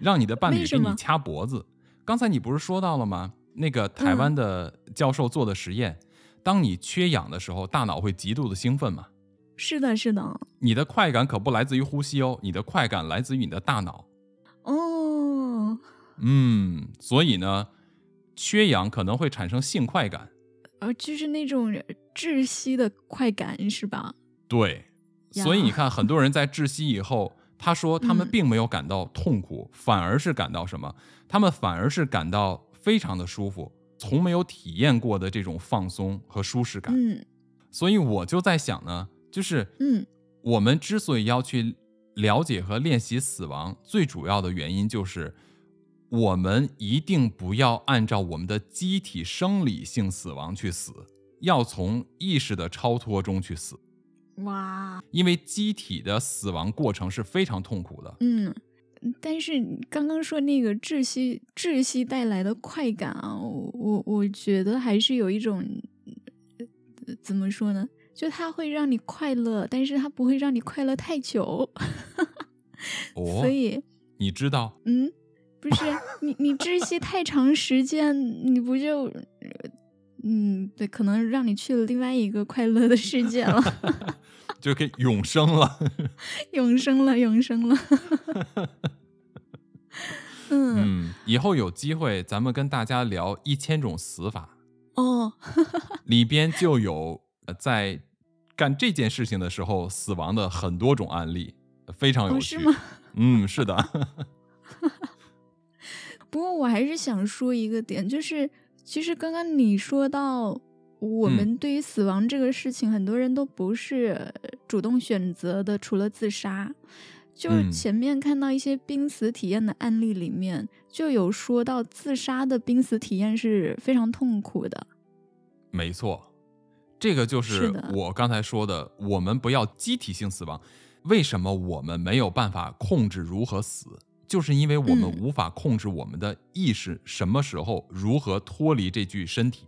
让你的伴侣给你掐脖子。刚才你不是说到了吗？那个台湾的教授做的实验，当你缺氧的时候，大脑会极度的兴奋嘛。是的，是的。你的快感可不来自于呼吸哦，你的快感来自于你的大脑。哦，嗯，所以呢，缺氧可能会产生性快感。呃，就是那种窒息的快感，是吧？对，所以你看，很多人在窒息以后，他说他们嗯并没有感到痛苦，反而是感到什么？他们反而是感到非常的舒服，从没有体验过的这种放松和舒适感。嗯所以我就在想呢，就是嗯我们之所以要去了解和练习死亡，最主要的原因就是，我们一定不要按照我们的机体生理性死亡去死，要从意识的超脱中去死。哇，因为机体的死亡过程是非常痛苦的。嗯。但是刚刚说那个窒息，窒息带来的快感啊，我我我觉得还是有一种，呃怎么说呢？就它会让你快乐，但是它不会让你快乐太久。哦所，以，你知道，嗯，不是 你你窒息太长时间，你不就，呃嗯，对，可能让你去了另外一个快乐的世界了，就可以永生了。永生了，永生了。嗯，嗯，以后有机会咱们跟大家聊一千种死法，哦，里边就有呃在干这件事情的时候死亡的很多种案例，非常有哦，趣。是吗？嗯，是的。不过我还是想说一个点，就是其实刚刚你说到，我嗯们对于死亡这个事情，很多人都不是主动选择的，除了自杀。就前面看到一些濒死体验的案例里面，就有说到自杀的濒死体验是非常痛苦的。没错，这个就是我刚才说的，我们不要机体性死亡。为什么我们没有办法控制如何死？就是因为我们嗯无法控制我们的意识什么时候如何脱离这具身体，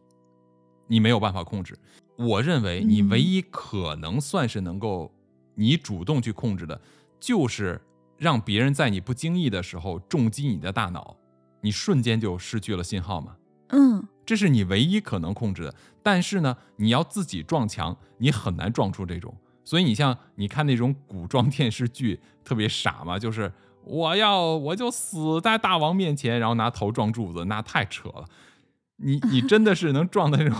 你没有办法控制。我认为你嗯唯一可能算是能够你主动去控制的，就是让别人在你不经意的时候重击你的大脑，你瞬间就失去了信号嘛。嗯，这是你唯一可能控制的。但是呢，你要自己撞墙，你很难撞出这种。所以你像你看那种古装电视剧，特别傻嘛，就是我要我就死在大王面前，然后拿头撞柱子，那太扯了。你你真的是能撞的那种，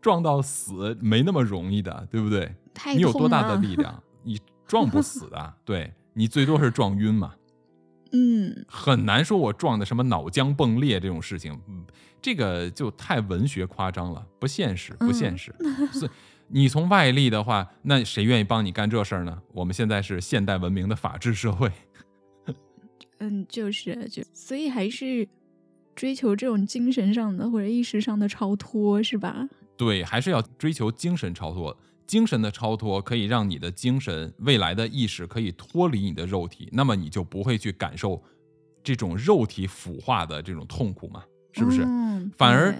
撞到死没那么容易的，对不对？你有多大的力量，你撞不死的。对你最多是撞晕嘛。嗯，很难说我撞的什么脑浆迸裂这种事情，嗯，这个就太文学夸张了，不现实，不现实。所以你从外力的话，那谁愿意帮你干这事儿呢？我们现在是现代文明的法治社会，嗯，就是就，所以还是追求这种精神上的或者意识上的超脱，是吧？对，还是要追求精神超脱。精神的超脱可以让你的精神未来的意识可以脱离你的肉体，那么你就不会去感受这种肉体腐化的这种痛苦嘛，是不是？嗯、反而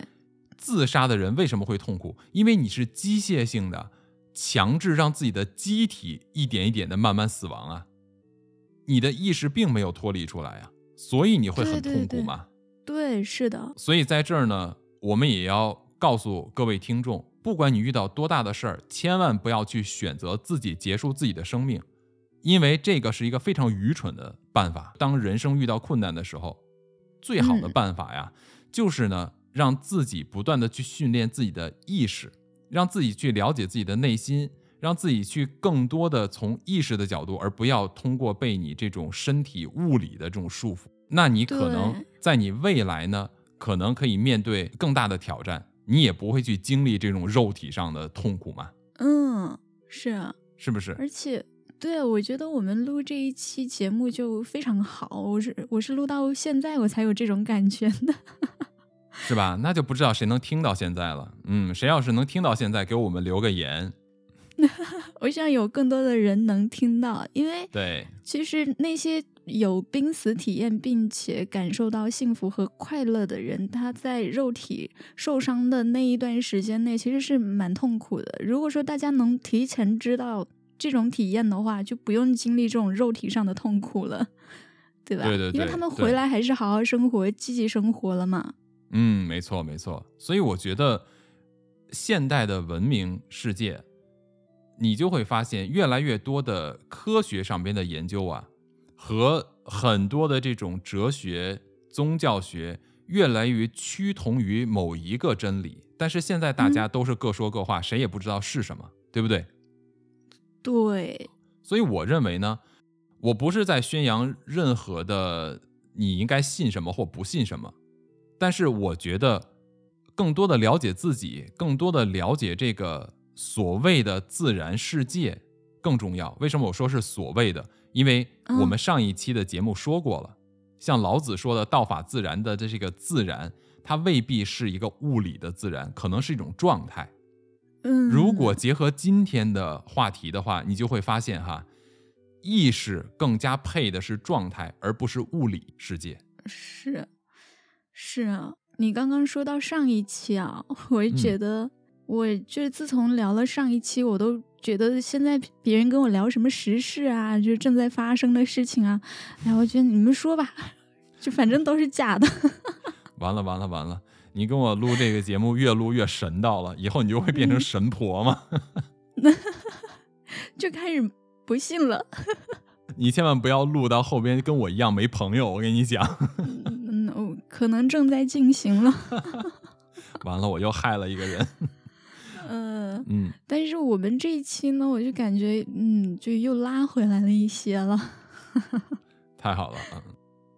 自杀的人为什么会痛苦？因为你是机械性的，强制让自己的机体一点一点的慢慢死亡啊，你的意识并没有脱离出来啊，所以你会很痛苦吗。对，是的，所以在这儿呢，我们也要告诉各位听众，不管你遇到多大的事儿，千万不要去选择自己结束自己的生命，因为这个是一个非常愚蠢的办法。当人生遇到困难的时候，最好的嗯办法呀，就是呢，让自己不断的去训练自己的意识，让自己去了解自己的内心，让自己去更多的从意识的角度，而不要通过被你这种身体物理的这种束缚。那你可能在你未来呢，可能可以面对更大的挑战，你也不会去经历这种肉体上的痛苦嘛，嗯，是啊，是不是？而且。对，我觉得我们录这一期节目就非常好，我是我是录到现在我才有这种感觉的。是吧？那就不知道谁能听到现在了。嗯，谁要是能听到现在，给我们留个言。我希望有更多的人能听到，因为对，其实那些有濒死体验并且感受到幸福和快乐的人，他在肉体受伤的那一段时间内，其实是蛮痛苦的。如果说大家能提前知道这种体验的话，就不用经历这种肉体上的痛苦了，对吧？对对对因为他们回来还是好好生活、积极生活了嘛。嗯，没错没错。所以我觉得现代的文明世界，你就会发现越来越多的科学上边的研究啊，和很多的这种哲学、宗教学越来越趋同于某一个真理。但是现在大家都是各说各话，谁也不知道是什么，对不对？对，所以我认为呢，我不是在宣扬任何的你应该信什么或不信什么，但是我觉得更多的了解自己，更多的了解这个所谓的自然世界更重要。为什么我说是所谓的？因为我们上一期的节目说过了，像老子说的“道法自然”的这个自然，它未必是一个物理的自然，可能是一种状态。嗯，如果结合今天的话题的话，你就会发现哈，意识更加配的是状态，而不是物理世界。是是啊，你刚刚说到上一期啊，我也觉嗯得，我就是自从聊了上一期，我都觉得现在别人跟我聊什么时事啊，就是正在发生的事情啊，哎，我觉得你们说吧，就反正都是假的。完了完了完了！你跟我录这个节目越录越神道了，以后你就会变成神婆吗？就开始不信了。你千万不要录到后边跟我一样没朋友，我跟你讲。嗯，我可能正在进行了。完了，我又害了一个人。但是我们这一期呢，我就感觉，嗯，就又拉回来了一些了。太好了，嗯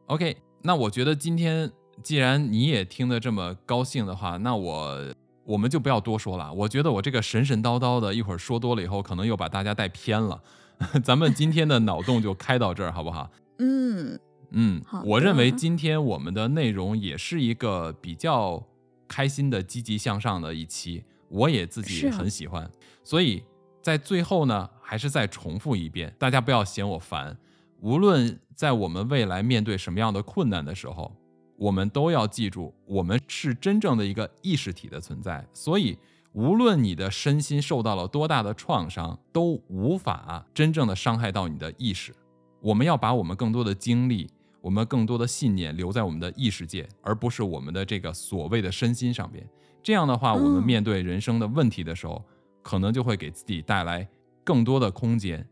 ，OK，那我觉得今天既然你也听得这么高兴的话，那我我们就不要多说了。我觉得我这个神神叨叨的，一会儿说多了以后，可能又把大家带偏了。咱们今天的脑洞就开到这儿，好不好？嗯，嗯好，我认为今天我们的内容也是一个比较开心的、积极向上的一期，我也自己很喜欢。所以在最后呢，还是再重复一遍，大家不要嫌我烦。无论在我们未来面对什么样的困难的时候，我们都要记住，我们是真正的一个意识体的存在。所以，无论你的身心受到了多大的创伤，都无法真正的伤害到你的意识。我们要把我们更多的精力，我们更多的信念留在我们的意识界，而不是我们的这个所谓的身心上边。这样的话，我们嗯面对人生的问题的时候，可能就会给自己带来更多的空间，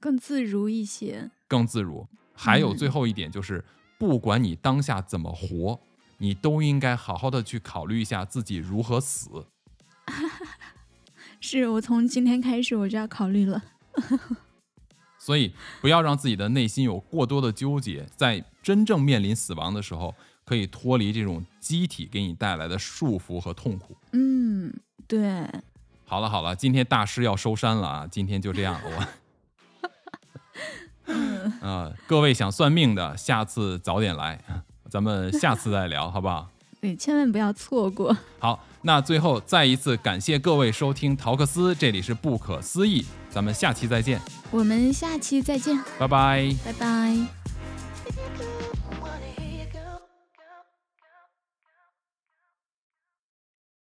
更自如一些。更自如。还有嗯最后一点就是，不管你当下怎么活，你都应该好好的去考虑一下自己如何死。是我从今天开始我就要考虑了。所以，不要让自己的内心有过多的纠结，在真正面临死亡的时候，可以脱离这种机体给你带来的束缚和痛苦。嗯，对，好了好了，今天大师要收山了啊！今天就这样，我。呃，各位想算命的，下次早点来，咱们下次再聊，好不好？对，千万不要错过。好，那最后再一次感谢各位收听陶克斯，这里是不可思议，咱们下期再见，我们下期再见，拜拜。拜拜。